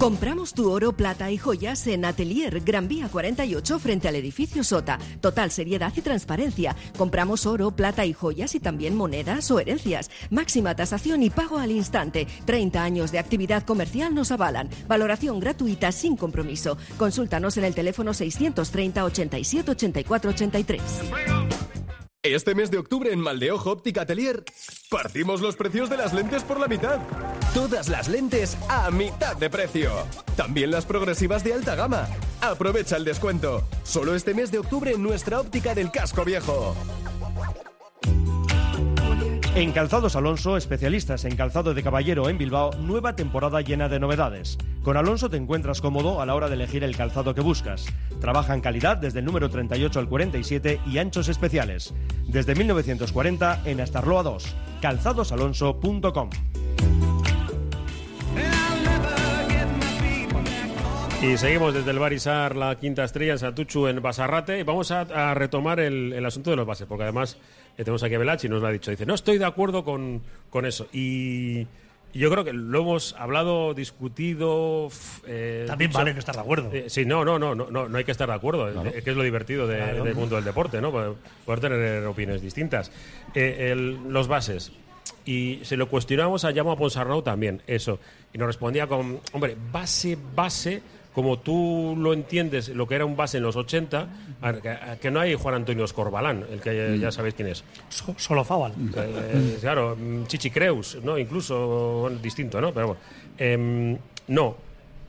Compramos tu oro, plata y joyas en Atelier Gran Vía 48 frente al edificio Sota. Total seriedad y transparencia. Compramos oro, plata y joyas y también monedas o herencias. Máxima tasación y pago al instante. 30 años de actividad comercial nos avalan. Valoración gratuita sin compromiso. Consúltanos en el teléfono 630 87 84 83. Este mes de octubre en Maldeojo Óptica Atelier partimos los precios de las lentes por la mitad. Todas las lentes a mitad de precio. También las progresivas de alta gama. Aprovecha el descuento. Solo este mes de octubre en nuestra óptica del casco viejo. En Calzados Alonso, especialistas en calzado de caballero en Bilbao, nueva temporada llena de novedades. Con Alonso te encuentras cómodo a la hora de elegir el calzado que buscas. Trabaja en calidad desde el número 38 al 47 y anchos especiales. Desde 1940 en Astarloa 2. calzadosalonso.com. Y seguimos desde el Barisar, la quinta estrella en Santuchu, en Basarrate. Y vamos a, a retomar el, el asunto de los bases, porque además eh, tenemos aquí a Belachi y nos lo ha dicho. Dice, no estoy de acuerdo con, con eso. Y yo creo que lo hemos hablado, discutido. eh, También dicho- vale no estar de acuerdo. Eh, sí, no, no, no, no, no, no hay que estar de acuerdo. Claro. Es que es lo divertido de- Claro. del mundo del deporte, ¿no? Poder, poder tener opiniones distintas. Eh, el- los bases. Y se lo cuestionamos a Llamo a Ponsarnau también, eso. Y nos respondía con, hombre, base, base, como tú lo entiendes, lo que era un base en los 80, a ver, que, que no hay Juan Antonio Escorbalán, el que ya sabéis quién es. So- solo Fabal. Eh, claro, mm, Chichi Creus, ¿no? Incluso bueno, distinto, ¿no? Pero bueno. Em, no,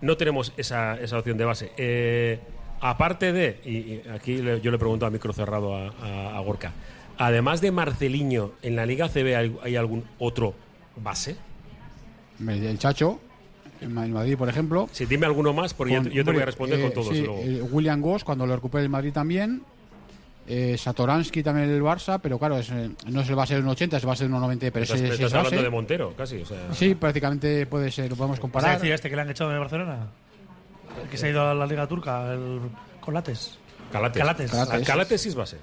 no tenemos esa, esa opción de base. Eh, aparte de, y, y aquí le- yo le pregunto a micro cerrado a, a- a Gorka, además de Marceliño, ¿en la Liga CB hay, hay algún otro base? El Chacho, en Ma- en Madrid, por ejemplo. Sí, dime alguno más, porque yo, Con- te- yo te voy a responder eh, con todos. sí, luego. eh, William Goss, cuando lo recupere el Madrid también. Eh, Satoransky también el Barça, pero claro, es, eh, no es el base de un 80, es el base de un 90, pero estás, ese- me ese estás es base. hablando de Montero, casi. O sea, Sí, prácticamente puede ser, lo podemos ¿Vas a comparar. decir este que le han echado de Barcelona? El que se ha ido a la Liga Turca, el Colates. Calates. Calates. Calates. Calates sí es base.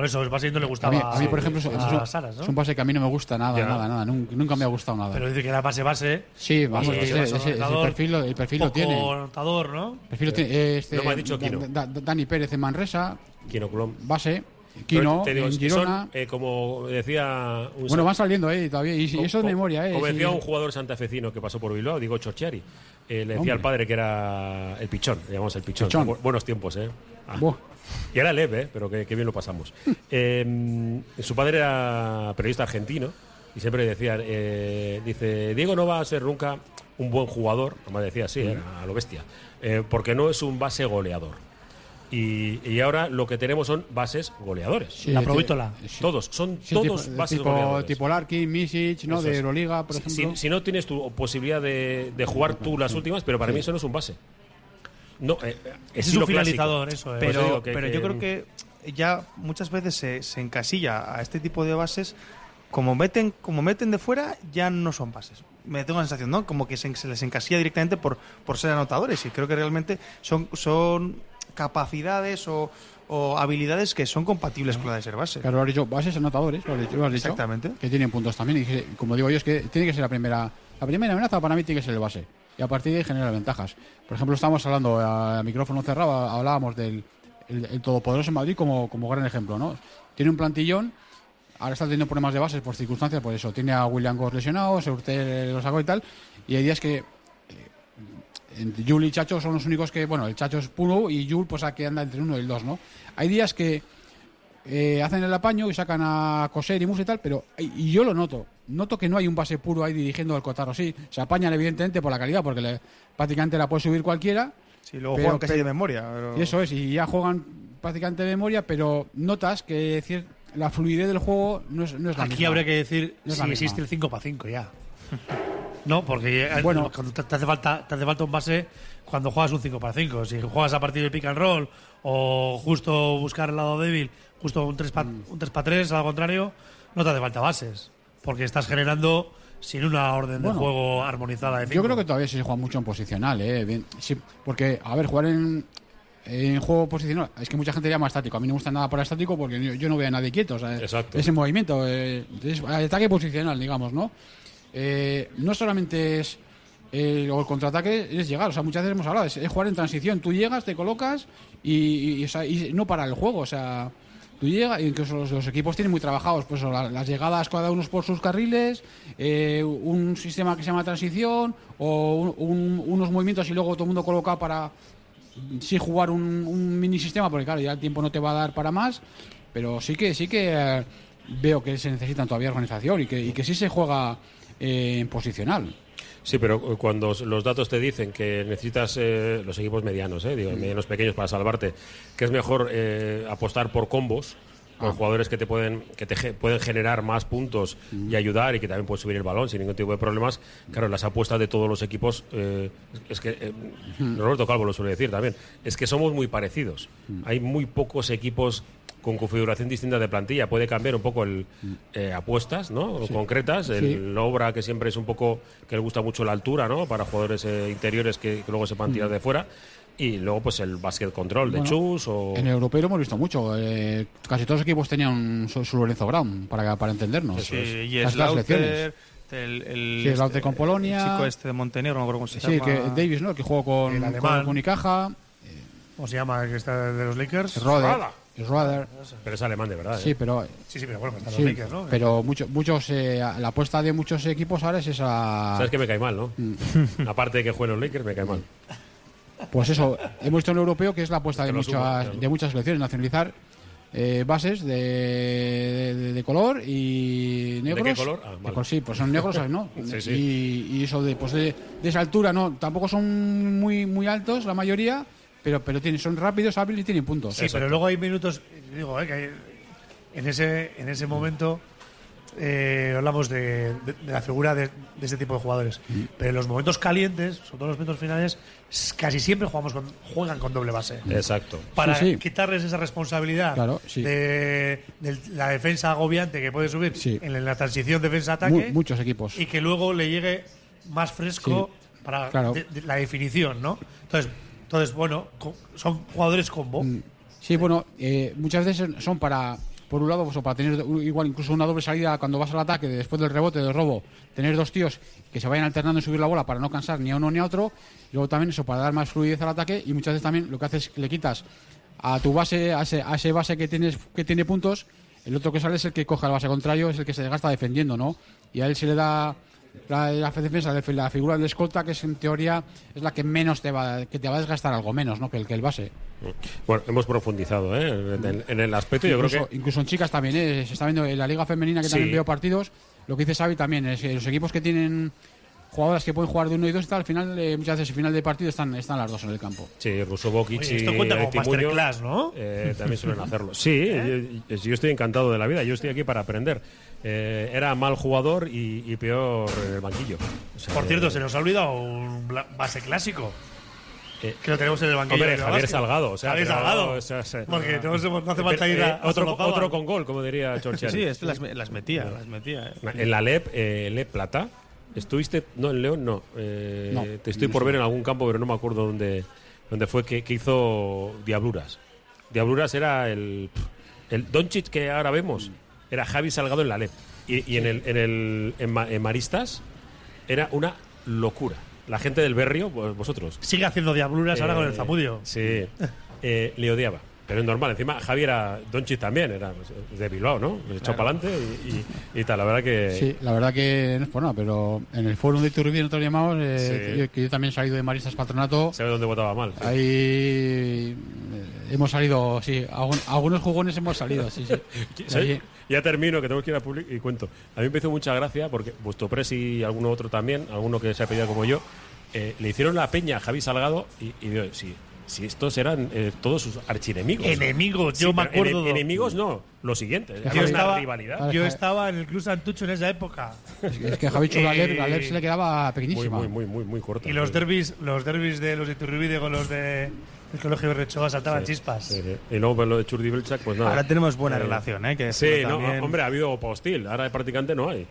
Por eso, el base no le A gustaba mí, a mí, por ejemplo, es, a es- Saras, ¿no? es un base que a mí no me gusta nada, Ya. nada, nada. Nunca, nunca me ha gustado nada. Pero dice que era base-base. Sí, vamos, ese- ese- ese perfil el perfil lo tiene. anotador, ¿no? El perfil lo tiene, este, No me ha dicho. Da- Da- Dani Pérez en Manresa, Colom. base. Kino te digo, en son, eh, como decía un Bueno, van saliendo eh, todavía. Y, y eso es memoria, ¿eh? Como Sí. decía un jugador santafesino que pasó por Bilbao, digo Chorchiari, eh, le decía al padre que era el pichón, le llamamos el pichón. Pichón. Bu- buenos tiempos, ¿eh? Ah. Y era leve, ¿eh? pero que bien lo pasamos. Eh, su padre era periodista argentino y siempre decía, eh, dice, Diego no va a ser nunca un buen jugador, como decía así, era a lo bestia, porque no es un base goleador. Y, y ahora lo que tenemos son bases goleadores. Sí, La Provítola. Todos, son Sí, todos tipo, bases tipo, goleadores. tipo Larkin, Misic, ¿no? Eso de es. Euroliga, por Si- ejemplo. Si, si no tienes tu posibilidad de, de jugar tú las últimas, pero para Sí. mí eso no es un base. No, eh, Es estilo un finalizador, clásico. eso es. Eso Pero, que- pero que- yo creo que ya muchas veces se, se encasilla a este tipo de bases. Como meten, como meten de fuera, ya no son bases. Me tengo la sensación, ¿no? Como que se, se les encasilla directamente por, por ser anotadores. Y creo que realmente son, son capacidades o, o habilidades que son compatibles con la de ser base. Claro, lo has dicho, bases anotadores, lo has dicho, lo has dicho, Exactamente. Que tienen puntos también. Y que, como digo yo, es que tiene que ser la primera. La primera amenaza para mí tiene que ser el base. Y a partir de ahí genera ventajas. Por ejemplo, estamos hablando a micrófono cerrado, hablábamos del el, el todopoderoso Madrid como, como gran ejemplo, ¿no? Tiene un plantillón. Ahora está teniendo problemas de bases por circunstancias, por eso. Tiene a William Goss lesionado, Seurter lo sacó y tal. Y hay días que Jul y Chacho son los únicos que, bueno, el Chacho es puro y Jul pues aquí anda entre uno y el dos, ¿no? Hay días que eh, hacen el apaño y sacan a Coser y Mus y tal, pero y yo lo noto. Noto que no hay un base puro ahí dirigiendo al Cotaro. Sí, se apañan evidentemente por la calidad, porque le- prácticamente la puede subir cualquiera. Sí, luego pero- juegan casi de memoria. pero- Y eso es, y ya juegan prácticamente de memoria, pero notas que cier- la fluidez del juego no es, no es la Aquí misma. habría que decir No si existe el 5 para 5 ya. No, porque eh, Bueno. cuando te hace falta te hace falta un base cuando juegas un 5 para 5. Si juegas a partir del pick and roll o justo buscar el lado débil, justo un 3 para Mm. un 3 3, al contrario, no te hace falta bases, porque estás generando sin una orden Bueno, de juego armonizada de Yo creo que todavía se juega mucho en posicional, ¿eh? Bien, sí, porque, a ver, jugar en, en juego posicional, es que mucha gente llama estático. A mí no me gusta nada para estático porque yo, yo no veo a nadie quieto. o sea, Exacto. Ese movimiento, eh, es ataque posicional, digamos, ¿no? Eh, no solamente es. eh, el contraataque es llegar, o sea, muchas veces hemos hablado, es, es jugar en transición. Tú llegas, te colocas y, no para el juego, o sea, tú llegas, y incluso los, los equipos tienen muy trabajados, pues las llegadas cada uno por sus carriles, eh, un sistema que se llama transición, o un- un- unos movimientos y luego todo el mundo coloca para sí jugar un, mini sistema, porque claro, ya el tiempo no te va a dar para más, pero sí que sí que eh, veo que se necesita todavía organización y que, y que sí se juega eh, posicional. Sí, pero cuando los datos te dicen que necesitas eh, los equipos medianos, eh, digo, medianos pequeños para salvarte, que es mejor eh, apostar por combos con jugadores que te pueden que te pueden generar más puntos y ayudar y que también puedes subir el balón sin ningún tipo de problemas. Claro, las apuestas de todos los equipos eh, es que eh, Roberto Calvo lo suele decir también, es que somos muy parecidos. Hay muy pocos equipos con configuración distinta de plantilla. Puede cambiar un poco el eh, apuestas, ¿no? Sí. Concretas. Sí. El obra que siempre es un poco que le gusta mucho la altura, ¿no? Para jugadores eh, interiores que, que luego sepan tirar de fuera. Y luego, pues el basket control de Bueno, Chus o. En el europeo lo hemos visto mucho. eh, casi todos los equipos tenían su, su Lorenzo Brown, para, para entendernos. Sí, y selecciones. el, el, Sí, con Polonia. El chico este de Montenegro, no me acuerdo cómo se Sí, llama. que Davis, ¿no? Que jugó con, con, Unicaja. ¿Cómo se llama el que está de los Lakers? Rode. Schroeder. Pero es alemán de verdad. Sí, ¿eh? pero Sí, sí, pero bueno, están sí, los Lakers, ¿no? pero muchos muchos eh, la apuesta de muchos equipos ahora es esa Sabes que me cae mal, ¿no? Aparte de que jueguen los Lakers, me cae mal. Pues eso, hemos visto en el europeo que es la apuesta de muchas, de muchas selecciones, nacionalizar eh, bases de, de- de color y negros. qué color? Ah, De vale. color, sí, pues son negros, ¿sabes? ¿no? Sí, sí. Y, y eso de, pues de, de esa altura, ¿no? Tampoco son muy, muy altos la mayoría, pero, pero tienen, son rápidos, hábiles y tienen puntos. Sí, pero luego hay minutos, digo, eh, que hay- en ese en ese momento eh, hablamos de, de- de la figura de, de este tipo de jugadores. Pero en los momentos calientes, sobre todo en los momentos finales, casi siempre jugamos con, juegan con doble base. Exacto. Para Sí, sí. quitarles esa responsabilidad Claro, sí. de, de la defensa agobiante que puede subir Sí. en la transición Mu- defensa-ataque muchos equipos. y que luego le llegue más fresco para claro. de- de la definición, ¿no? Entonces, entonces bueno, son jugadores combo. Sí, bueno, eh, muchas veces son para, por un lado, pues, o para tener igual incluso una doble salida cuando vas al ataque, después del rebote, del robo, tener dos tíos que se vayan alternando en subir la bola para no cansar ni a uno ni a otro. Luego también eso, para dar más fluidez al ataque. Y muchas veces también lo que haces es que le quitas a tu base, a ese, a ese base que, tienes, que tiene puntos, el otro que sale es el que coge al base contrario, es el que se desgasta defendiendo, ¿no? Y a él se le da la, la defensa, la, la figura del escolta, que es en teoría es la que menos te va, que te va a desgastar algo menos, ¿no? Que el, que el base. Bueno, hemos profundizado ¿eh? en, en el aspecto. Yo incluso, creo que incluso en chicas también, ¿eh? se está viendo en la liga femenina que Sí. también veo partidos. Lo que dice Xavi también es que los equipos que tienen jugadoras que pueden jugar de uno y dos y tal, al final, eh, muchas veces al final del partido están, están las dos en el campo. Sí, Russo Bokic Oye, y esto cuenta como masterclass, ¿no? eh, también suelen hacerlo. Sí, yo, yo estoy encantado de la vida. Yo estoy aquí para aprender. Eh, era mal jugador y, y peor en el banquillo. O sea, Por cierto, eh, se nos ha olvidado un base clásico. Eh, que lo tenemos en el banquillo. Hombre, de Javier. Salgado. O sea, Javier pero, Salgado. o sea, se- Porque tenemos- no hace Eh, falta ir eh, a, otro, otro con gol, como diría Chorchiani. Sí, este las, las metía, las metía. eh. En la LEP, eh, LEP Plata, ¿estuviste? No, en León no. Eh, No, te estoy no por ver en algún campo, pero no me acuerdo dónde, dónde fue que, que hizo Diabluras. Diabluras era el. El Doncic que ahora vemos. Era Javi Salgado en la LEP. Y, y en, el, en, el, en, Ma- en Maristas era una locura. La gente del Berrio, vosotros. Sigue haciendo diabluras ahora con el Eh, Zamudio. Sí. Eh, le odiaba. Pero es normal. Encima, Javi era Doncic también, era pues, de Bilbao, ¿no? Echó Claro. para adelante y, y- y tal. La verdad que. Sí, la verdad que no es por nada, pero en el foro de Iturbide nosotros llamamos, eh, Sí. que, que yo también he salido de Maristas Patronato. Sabe dónde votaba mal. sí. Ahí eh, hemos salido, sí, algún- algunos jugones hemos salido, sí, sí. Sí, Ya termino, que tengo que ir a public y cuento. A mí me hizo mucha gracia porque vuestro pres y alguno otro también, alguno que se ha pedido como yo, eh, le hicieron la peña a Javi Salgado y, y digo, sí, si estos eran eh, todos sus archienemigos. Enemigos, yo me acuerdo. enemigos no, lo siguiente. Yo estaba, rivalidad. yo estaba en el Club Santucho en esa época. Es que Javicho la LEP, la Eh, LEP se le quedaba Muy, pequeñísima. muy, muy, muy, muy corta. Y los derbis, los derbis de los de Iturribide con los de el colegio de Rechoa saltaban Sí, chispas. sí, sí. Y luego pues, lo de Churdi Belchak, pues nada. Ahora tenemos buena Eh, relación, ¿eh? Que Sí, decirlo no, también. hombre, ha habido opa hostil. Ahora prácticamente no hay.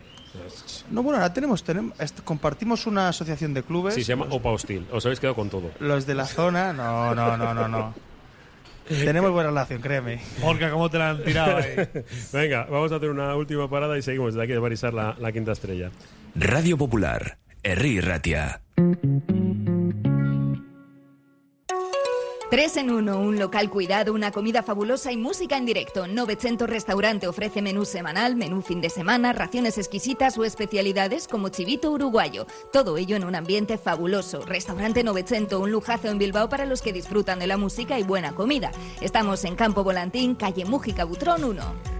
No, bueno, ahora tenemos, tenemos compartimos una asociación de clubes. Sí, se llama Opa Hostil. Os habéis quedado con todo. Los de la zona, no, no, no, no, no. tenemos buena relación, créeme. Orca, ¿cómo te la han tirado ahí? Venga, vamos a hacer una última parada y seguimos desde aquí de Barisar la, la quinta estrella. Radio Popular, Herri Ratia. 3 en 1, un local cuidado, una comida fabulosa y música en directo. 900 Restaurante ofrece menú semanal, menú fin de semana, raciones exquisitas o especialidades como chivito uruguayo. Todo ello en un ambiente fabuloso. Restaurante 900, un lujazo en Bilbao para los que disfrutan de la música y buena comida. Estamos en Campo Volantín, calle Mújica Butrón 1.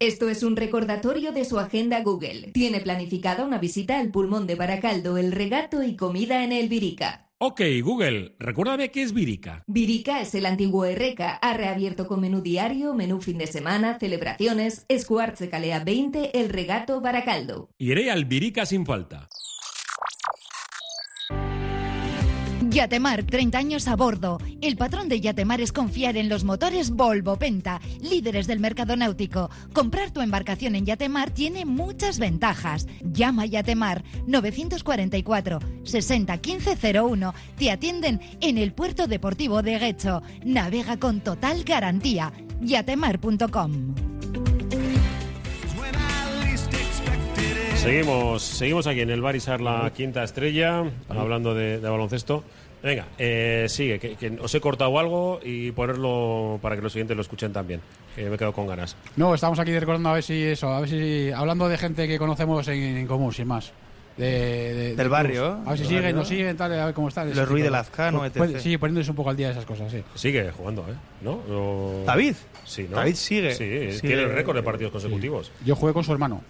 Esto es un recordatorio de su agenda Google. Tiene planificada una visita al pulmón de Baracaldo, el regato y comida en el Virica. Ok, Google, recuérdame qué es Virica. Virica es el antiguo Erreca. Ha reabierto con menú diario, menú fin de semana, celebraciones. Escuartze Calea 20, el regato Baracaldo. Iré al Virica sin falta. Yatemar, 30 años a bordo. El patrón de Yatemar es confiar en los motores Volvo Penta, líderes del mercado náutico. Comprar tu embarcación en Yatemar tiene muchas ventajas. Llama a Yatemar 944 60 15 01. Te atienden en el puerto deportivo de Guecho. Navega con total garantía. yatemar.com. Seguimos, seguimos aquí en el Barisar la quinta estrella, hablando de baloncesto. Venga, eh, sigue, que, que os he cortado algo y ponerlo para que los siguientes lo escuchen también. Que me quedo con ganas. No, estamos aquí recordando a ver si eso, a ver si hablando de gente que conocemos en, en común, sin más. De, de- Del de barrio, clubs. A ver si siguen, barrio. nos siguen, tal, a ver cómo están. Los Ruiz de Lazcano, etc. Puede- Sí, poniéndose un poco al día de esas cosas, sí. Sigue jugando, ¿eh? ¿No? O- David. Sí, ¿no? David sigue. Sí, Sigue. tiene el récord de partidos consecutivos. Yo jugué con su hermano.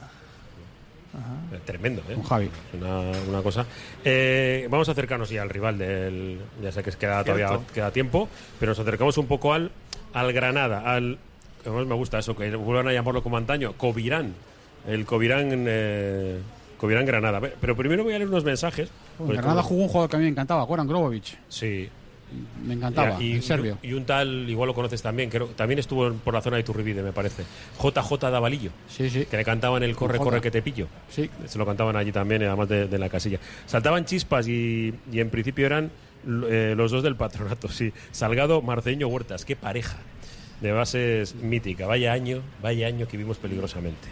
Eh, Tremendo, ¿eh? Con Javi. Una, una cosa. Eh, vamos a acercarnos ya al rival del. Ya sé que queda todavía Cierto. queda tiempo, pero nos acercamos un poco al, al Granada, al. Además me gusta eso, que vuelvan a llamarlo como antaño, Covirán. El Covirán. Eh, Covirán Granada. Pero primero voy a leer unos mensajes. Granada jugó un jugador que a mí me encantaba, Goran Grobovic. Sí. Me encantaba, y, el serbio. y un tal, igual lo conoces también, creo, también estuvo por la zona de Turribide, me parece. JJ Davalillo. Sí, sí. Que le cantaban el Corre, corre que te pillo. Sí. Se lo cantaban allí también, además de, de la casilla. Saltaban chispas y, y en principio eran eh, los dos del patronato, sí. Salgado, Marceño, Huertas. Qué pareja de bases mítica. Vaya año, vaya año que vimos peligrosamente.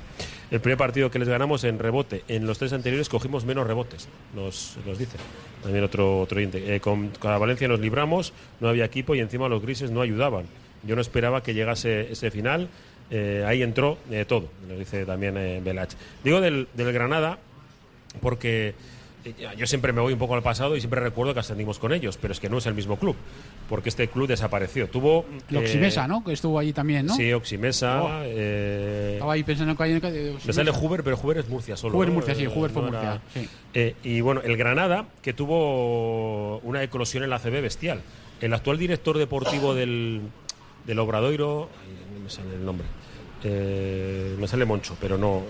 El primer partido que les ganamos en rebote, en los tres anteriores cogimos menos rebotes, nos, nos dice. También otro, otro. Eh, con, la Valencia nos libramos, no había equipo y encima los grises no ayudaban. Yo no esperaba que llegase ese final. eh, ahí entró eh, todo, nos dice también eh, Belach. Digo del, del Granada porque eh, yo siempre me voy un poco al pasado y siempre recuerdo que ascendimos con ellos, pero es que no es el mismo club, porque este club desapareció. Tuvo. Eh, Oximesa, ¿no? Que estuvo allí también, ¿no? Sí, Oximesa. Oh. eh, Estaba ahí pensando que hay... me sale Huber, pero Huber es Murcia solo. Huber ¿no? Murcia, sí, Eh, Huber fue no Murcia, era- sí. Eh, y bueno, el Granada, que tuvo una eclosión en la CB bestial. El actual director deportivo del, del Obradoiro, ay, no me sale el nombre, me sale Moncho, pero no.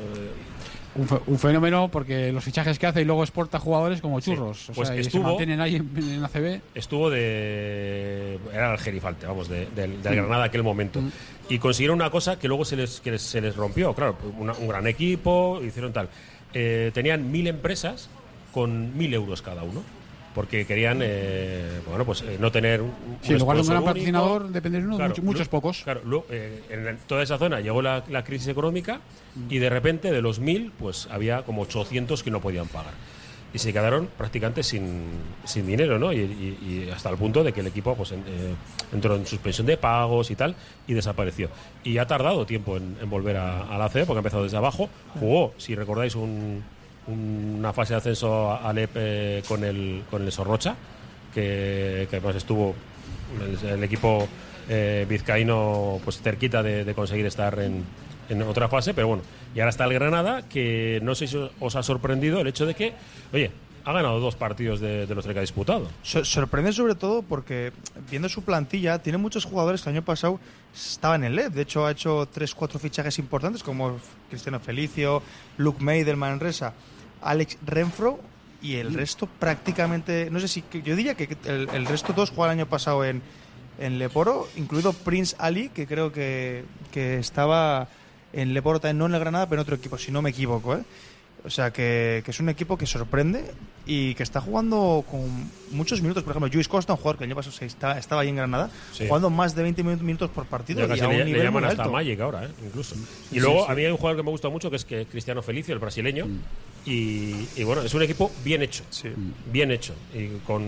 Un, un fenómeno porque los fichajes que hace y luego exporta jugadores como churros. O Pues sea, y se estuvo- mantienen ahí en, en la CB. estuvo de. Era el gerifalte, vamos, de- del, del Mm. Granada aquel momento. Y consiguieron una cosa que luego se les, que les- se les rompió. Claro, una- un gran equipo, hicieron tal. Eh, tenían mil empresas con mil euros cada uno. Porque querían, eh, bueno, pues eh, no tener un, Sí, en lugar de un gran único. patrocinador, depender de uno, mucho- muchos pocos. Claro, luego, eh, en toda esa zona llegó la, la crisis económica y de repente de los mil, pues había como 800 que no podían pagar. Y se quedaron prácticamente sin, sin dinero, ¿no? Y, y- y hasta el punto de que el equipo pues, en- eh, entró en suspensión de pagos y tal y desapareció. Y ha tardado tiempo en, en volver a, a la C, porque ha empezado desde abajo. Jugó, si recordáis, un- una fase de ascenso a Alep eh, con, el, con el Sorrocha, que, que además estuvo el, el equipo eh, vizcaíno pues cerquita de, de conseguir estar en, en otra fase, pero bueno, y ahora está el Granada, que no sé si os- ha sorprendido el hecho de que, oye, ha ganado dos partidos de, de los que ha disputado. So- sorprende sobre todo porque viendo su plantilla tiene muchos jugadores que el año pasado estaban en LED. De hecho ha hecho tres, cuatro fichajes importantes como Cristiano Felicio, Luke May del Manresa, Alex Renfro y el resto prácticamente, no sé si yo diría que el, el resto todos jugaron el año pasado en, en Leporo, incluido Prince Ali, que creo que, que estaba en Leporo también, no en el Granada, pero en otro equipo, si no me equivoco. ¿eh? O sea, que, que es un equipo que sorprende y que está jugando con muchos minutos. Por ejemplo, Luis Costa, un jugador que el año pasado se está- estaba ahí en Granada, Sí. jugando más de 20 minu- minutos por partido y casi a un le, llaman muy hasta alto. Magic ahora, ¿eh? incluso. Y Sí, luego sí. a mí hay un jugador que me gusta mucho que es que Cristiano Felicio, el brasileño. Mm. Y, y bueno, es un equipo bien hecho. Bien hecho. Y con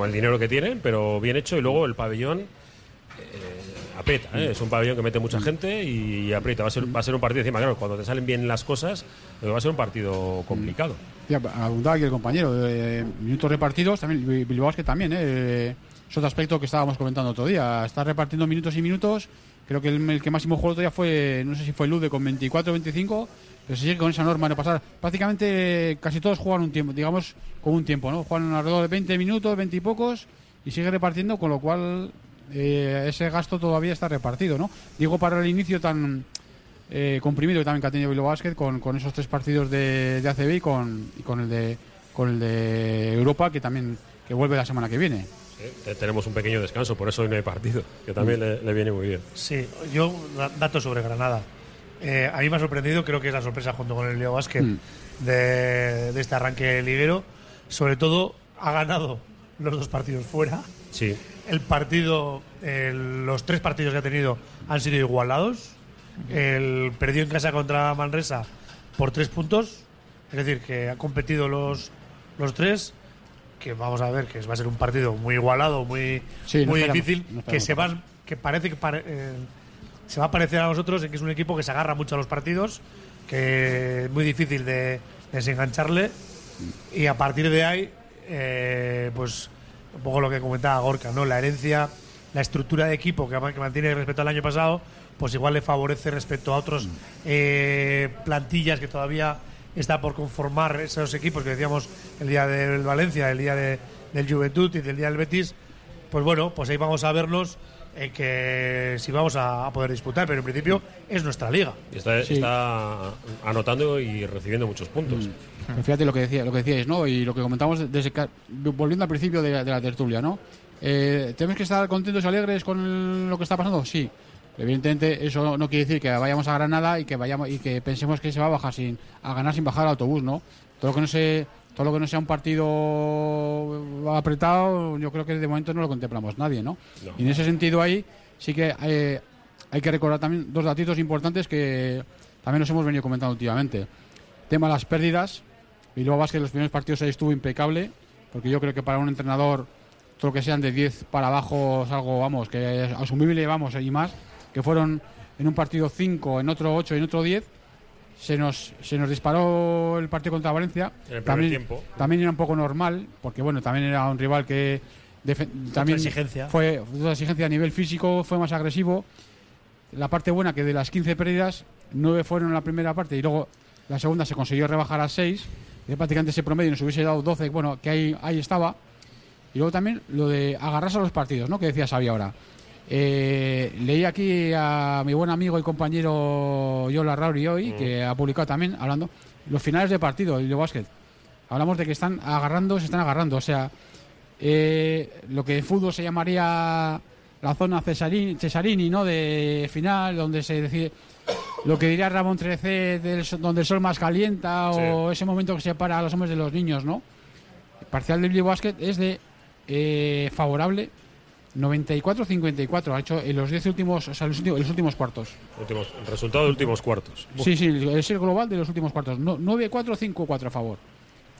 el dinero que tienen, pero bien hecho. Y luego el pabellón eh, aprieta. ¿eh? Es un pabellón que mete mucha gente y, aprieta. Va a, ser, va a ser un partido encima. Claro, cuando te salen bien las cosas, eh, va a ser un partido complicado. Ya, apuntaba aquí el compañero. eh, minutos repartidos, también Bilbao es que también, eh, es otro aspecto que estábamos comentando otro día. Está repartiendo minutos y minutos Creo que el, el que máximo jugó todavía fue, no sé si fue Lude con 24 25, pero se sigue con esa norma de no pasar. Prácticamente casi todos juegan un tiempo, digamos, con un tiempo, ¿no? Juegan alrededor de 20 minutos, 20 y pocos, y sigue repartiendo, con lo cual eh, ese gasto todavía está repartido, ¿no? Digo, para el inicio tan eh, comprimido que también que ha tenido Bilbao Basket con, con esos tres partidos de, de ACB y con, y con el de con el de Europa que también que vuelve la semana que viene. Eh, tenemos un pequeño descanso, por eso hoy no hay partido, que también le, le viene muy bien. Sí, yo, da- datos sobre Granada. Eh, a mí me ha sorprendido, creo que es la sorpresa junto con el Leo Basket Mm. de, de este arranque liguero. Sobre todo, ha ganado los dos partidos fuera. Sí. El partido, los tres partidos que ha tenido han sido igualados. El perdió en casa contra Manresa por tres puntos. Es decir, que ha competido los, los tres. Que vamos a ver que va a ser un partido muy igualado, muy, Sí, no muy esperamos- difícil. no que se van, que parece que pare- eh, se va a parecer a nosotros en que es un equipo que se agarra mucho a los partidos, que es muy difícil de desengancharle. Y a partir de ahí, eh, pues un poco lo que comentaba Gorka, ¿no? La herencia, la estructura de equipo que, ma- que mantiene respecto al año pasado, pues igual le favorece respecto a otros eh, plantillas que todavía está por conformar esos equipos que decíamos el día del Valencia, el día de- del Juventud y del día del Betis. Pues bueno, pues ahí vamos a verlos eh, que si vamos a, a poder disputar, pero en principio es nuestra liga. Está, está anotando y recibiendo muchos puntos. Pero fíjate lo que decía, lo que decíais, ¿no? Y lo que comentamos desde que- volviendo al principio de, la- de la tertulia, ¿no? Eh, ¿Tenemos que estar contentos y alegres con el- lo que está pasando? Sí. Evidentemente eso no quiere decir que vayamos a Granada y que vayamos y que pensemos que se va a bajar sin a ganar sin bajar al autobús, ¿no? Todo lo que no se todo lo que no sea un partido apretado, yo creo que de momento no lo contemplamos nadie, ¿no? No. Y en ese sentido ahí sí que eh, hay que recordar también dos datitos importantes que también nos hemos venido comentando últimamente. Tema de las pérdidas. Bilbao Basket en los primeros partidos ahí estuvo impecable, porque yo creo que para un entrenador, todo lo que sean de 10 para abajo es algo, vamos, que es asumible, vamos, y más, que fueron en un partido 5, en otro 8 y en otro 10. Se nos, se nos disparó el partido contra Valencia. En el primer también, tiempo. también era un poco normal, porque bueno, también era un rival que también exigencia. fue otra exigencia a nivel físico, fue más agresivo. La parte buena que de las 15 pérdidas, 9 fueron en la primera parte y luego la segunda se consiguió rebajar a 6. Y prácticamente ese promedio nos hubiese dado 12, bueno, que ahí, ahí estaba. Y luego también lo de agarrarse a los partidos, ¿no? Que decía Xavi ahora. Eh, leí aquí a mi buen amigo y compañero Yola Rauri hoy, que ha publicado también, hablando los finales de partido y de básquet. Hablamos de que están agarrando, se están agarrando. O sea, eh, lo que en fútbol se llamaría la zona Cesarini, Cesarini, ¿no? De final, donde se decide lo que diría Ramón Trecé, del sol- donde el sol más calienta, o ese momento que separa a los hombres de los niños, ¿no? El parcial del Bilbao Basket es de eh, favorable 94-54. Ha hecho en los 10 últimos, o sea, los últimos, los últimos cuartos. Últimos, el resultado de últimos cuartos. Sí, sí, es el global de los últimos cuartos. No- 9-4-5-4 a favor.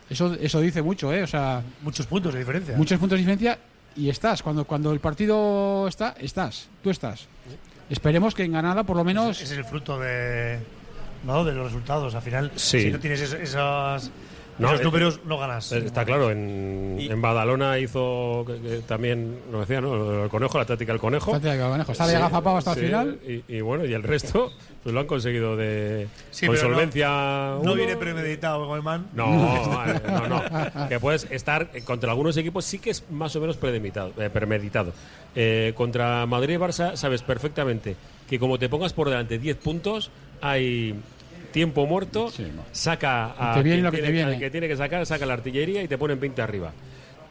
Eso, eso dice mucho, ¿eh? O sea, Muchos puntos de diferencia. muchos puntos de diferencia y estás. Cuando, cuando el partido está, estás. Tú estás. Esperemos que en Granada, por lo menos. Ese es el fruto de, ¿no? de los resultados. Al final, Sí. si no tienes es- esas, No, eh, números, no ganas. Está claro, en, en Badalona hizo que- que también, lo decía, ¿no? El conejo, la táctica del conejo. Táctica del conejo. Está de agazapado hasta el final. Y, y bueno, y el resto, pues lo han conseguido de Sí, con pero no- solvencia. No, viene premeditado, Goeman. No, no, no. Que puedes estar eh, contra algunos equipos, sí que es más o menos premeditado. eh, premeditado. Eh, contra Madrid y Barça, sabes perfectamente que como te pongas por delante 10 puntos, hay tiempo muerto, saca a Te viene quien lo que tiene, viene. al que tiene que sacar, saca la artillería y te ponen 20 arriba.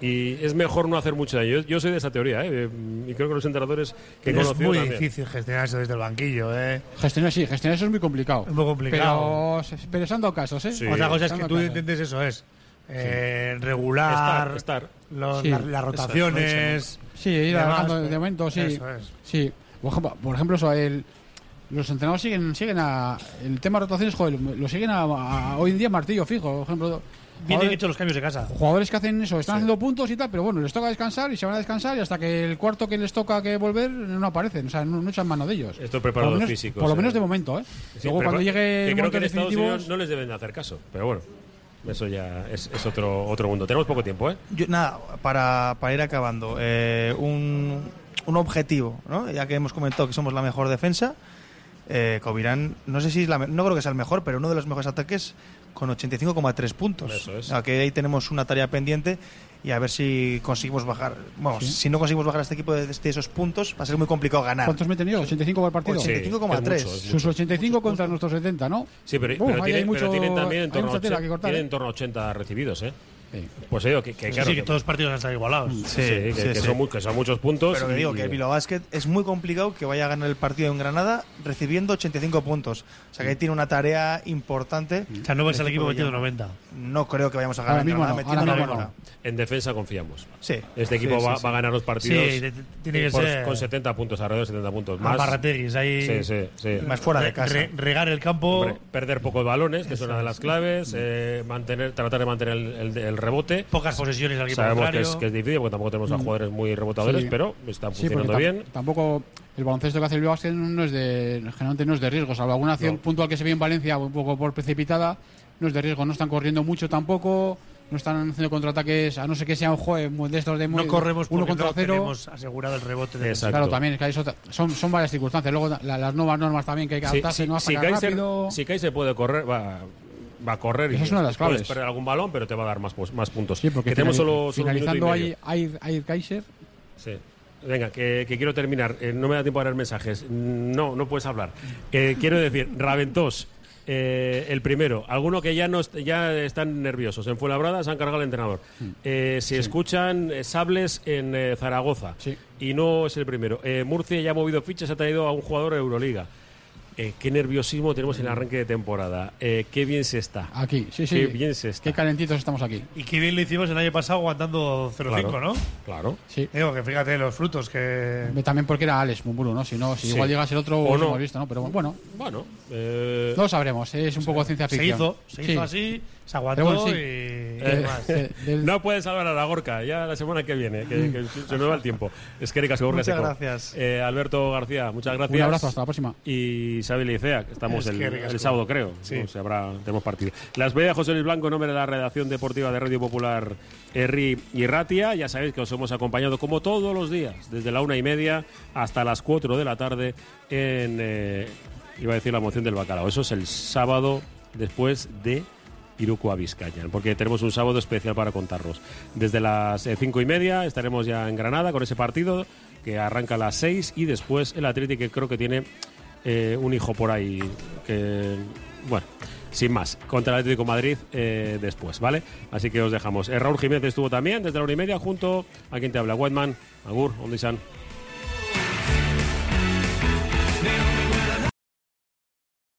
Y es mejor no hacer mucho daño. Yo, yo soy de esa teoría, ¿eh? y creo que los entrenadores que he es muy también. difícil gestionar eso desde el banquillo. ¿eh? Gestionar, sí, gestionar eso es muy complicado. Es muy complicado. Pero, pero se han dado casos, ¿eh? Otra cosa es que tú casos. intentes eso, es eh, regular Estar, estar. los- Sí. la- las rotaciones. Sí, ir de momento, sí. Eso es. Sí. Por ejemplo, por ejemplo eso, el- los entrenadores siguen, siguen a. El tema de rotaciones, joder, lo siguen a, a- hoy en día martillo fijo. Por ejemplo, Vienen hechos los cambios de casa. Jugadores que hacen eso, están haciendo puntos y tal, pero bueno, les toca descansar y se van a descansar y hasta que el cuarto que les toca que volver no aparecen, o sea, no, no echan mano de ellos. Estos preparados Por lo menos- físicos, Por lo menos de momento, ¿eh? Sí, Luego cuando llegue que el creo que en Estados definitivo. Unidos no les deben de hacer caso, pero bueno, eso ya es, es otro otro mundo. Tenemos poco tiempo, ¿eh? Yo, nada, para, para ir acabando, eh, un, un objetivo, ¿no? Ya que hemos comentado que somos la mejor defensa, eh, Covirán, no sé si es la, me- no creo que sea el mejor, pero uno de los mejores ataques con 85,3 puntos. Eso es. Que ahí tenemos una tarea pendiente y a ver si conseguimos bajar. Bueno, si no conseguimos bajar a este equipo de, de esos puntos, va a ser muy complicado ganar. ¿Cuántos me he tenido? ¿85 por partido? 85,3. Sus 85 contra nuestros 70, ¿no? Sí, pero, Uf, pero hay tienen, pero mucho- tienen también en torno, a mucha tela 80, que cortar, tienen ¿eh? en torno a 80 recibidos, ¿eh? Pues digo que, que Sí, claro, sí, que todos los partidos han estado igualados. Sí, que, sí, que sí. Son, mu- que son muchos puntos. Pero que y- digo que el Bilbao Basket es muy complicado que vaya a ganar el partido en Granada recibiendo 85 puntos. O sea que ahí tiene una tarea importante. O sea, no ves al equipo metiendo Llama. 90. No creo que vayamos a ganar Ahora en Granada no, metiendo ahora mismo 90. En defensa confiamos. Sí. Este equipo Sí, va, sí, sí. va a ganar los partidos Sí, de- tiene que por- ser- con 70 puntos, alrededor de 70 puntos. Más ahí. Sí, sí, sí. Más fuera de casa. re- regar el campo. Hombre, perder pocos balones, que es una de las claves. eh, mantener, tratar de mantener el, el- el rebote. Pocas posesiones al Sabemos que contrario. es, que es difícil porque tampoco tenemos a jugadores muy rebotadores, Sí. pero están Sí, porque funcionando tam- bien. Tampoco el baloncesto que hace el Basket no es de generalmente no es de riesgo, salvo alguna acción No. puntual que se ve en Valencia un poco por precipitada, no es de riesgo, no están corriendo mucho tampoco, no están haciendo contraataques, a no ser que sea un juego de estos de muy- no corremos uno contra no cero. tenemos asegurado el rebote. de Exacto. Claro, también es que otra- son, son varias circunstancias. Luego la- las nuevas normas también que hay que Si, adaptarse, si, no si Kaiser, si Kaiser puede correr, va, va a correr Esa y es una de las puedes perder algún balón, pero te va a dar más, más puntos. Sí, porque que tenemos solo, finalizando hay Air, Air Kaiser. Sí. Venga, que, que quiero terminar. Eh, no me da tiempo a leer mensajes. No, no puedes hablar. Eh, quiero decir, Raventós, eh, el primero. Alguno que ya no est- ya están nerviosos. En Fuenlabrada se han cargado el entrenador. Eh, si escuchan eh, sables en Zaragoza y no es el primero. Eh, Murcia ya ha movido fichas, ha traído a un jugador de Euroliga. Eh, qué nerviosismo tenemos en el arranque de temporada. Eh, qué bien se está. Aquí, sí, sí. Qué bien se está. Qué calentitos estamos aquí. Y qué bien lo hicimos el año pasado aguantando 0-5, Claro. ¿no? Claro. Sí. Digo que fíjate los frutos que. También porque era Alex Mumburu, ¿no? Si no, si Sí. igual llegase el otro, O lo no. hemos visto, ¿no? Pero bueno, Bueno, eh, no lo sabremos, es un poco ciencia Se ficción. hizo, se Sí. hizo así, se aguantó Pero bueno, sí. y. Eh, no puedes salvar a la Gorka, ya la semana que viene, que, que se nos va el tiempo. Es que Muchas Seco. gracias. Eh, Alberto García, muchas gracias. Un abrazo, hasta la próxima. Y Isabel Licea, que estamos Es el, sábado, creo. Sí. No sé, habrá, tenemos partido. Las veía José Luis Blanco, en nombre de la redacción deportiva de Radio Popular Erri y Ratia. Ya sabéis que os hemos acompañado como todos los días, desde la una y media hasta las cuatro de la tarde en, eh, iba a decir la moción del bacalao. Eso es el sábado después de Irucua Vizcaya, porque tenemos un sábado especial para contarlos. Desde las eh, cinco y media estaremos ya en Granada con ese partido que arranca a las seis y después el Atlético que creo que tiene eh, un hijo por ahí que bueno sin más, contra el Atlético Madrid eh, después, ¿vale? Así que os dejamos. Eh, Raúl Jiménez estuvo también desde la hora y media junto a quien te habla, Whiteman, Agur, Ondisan.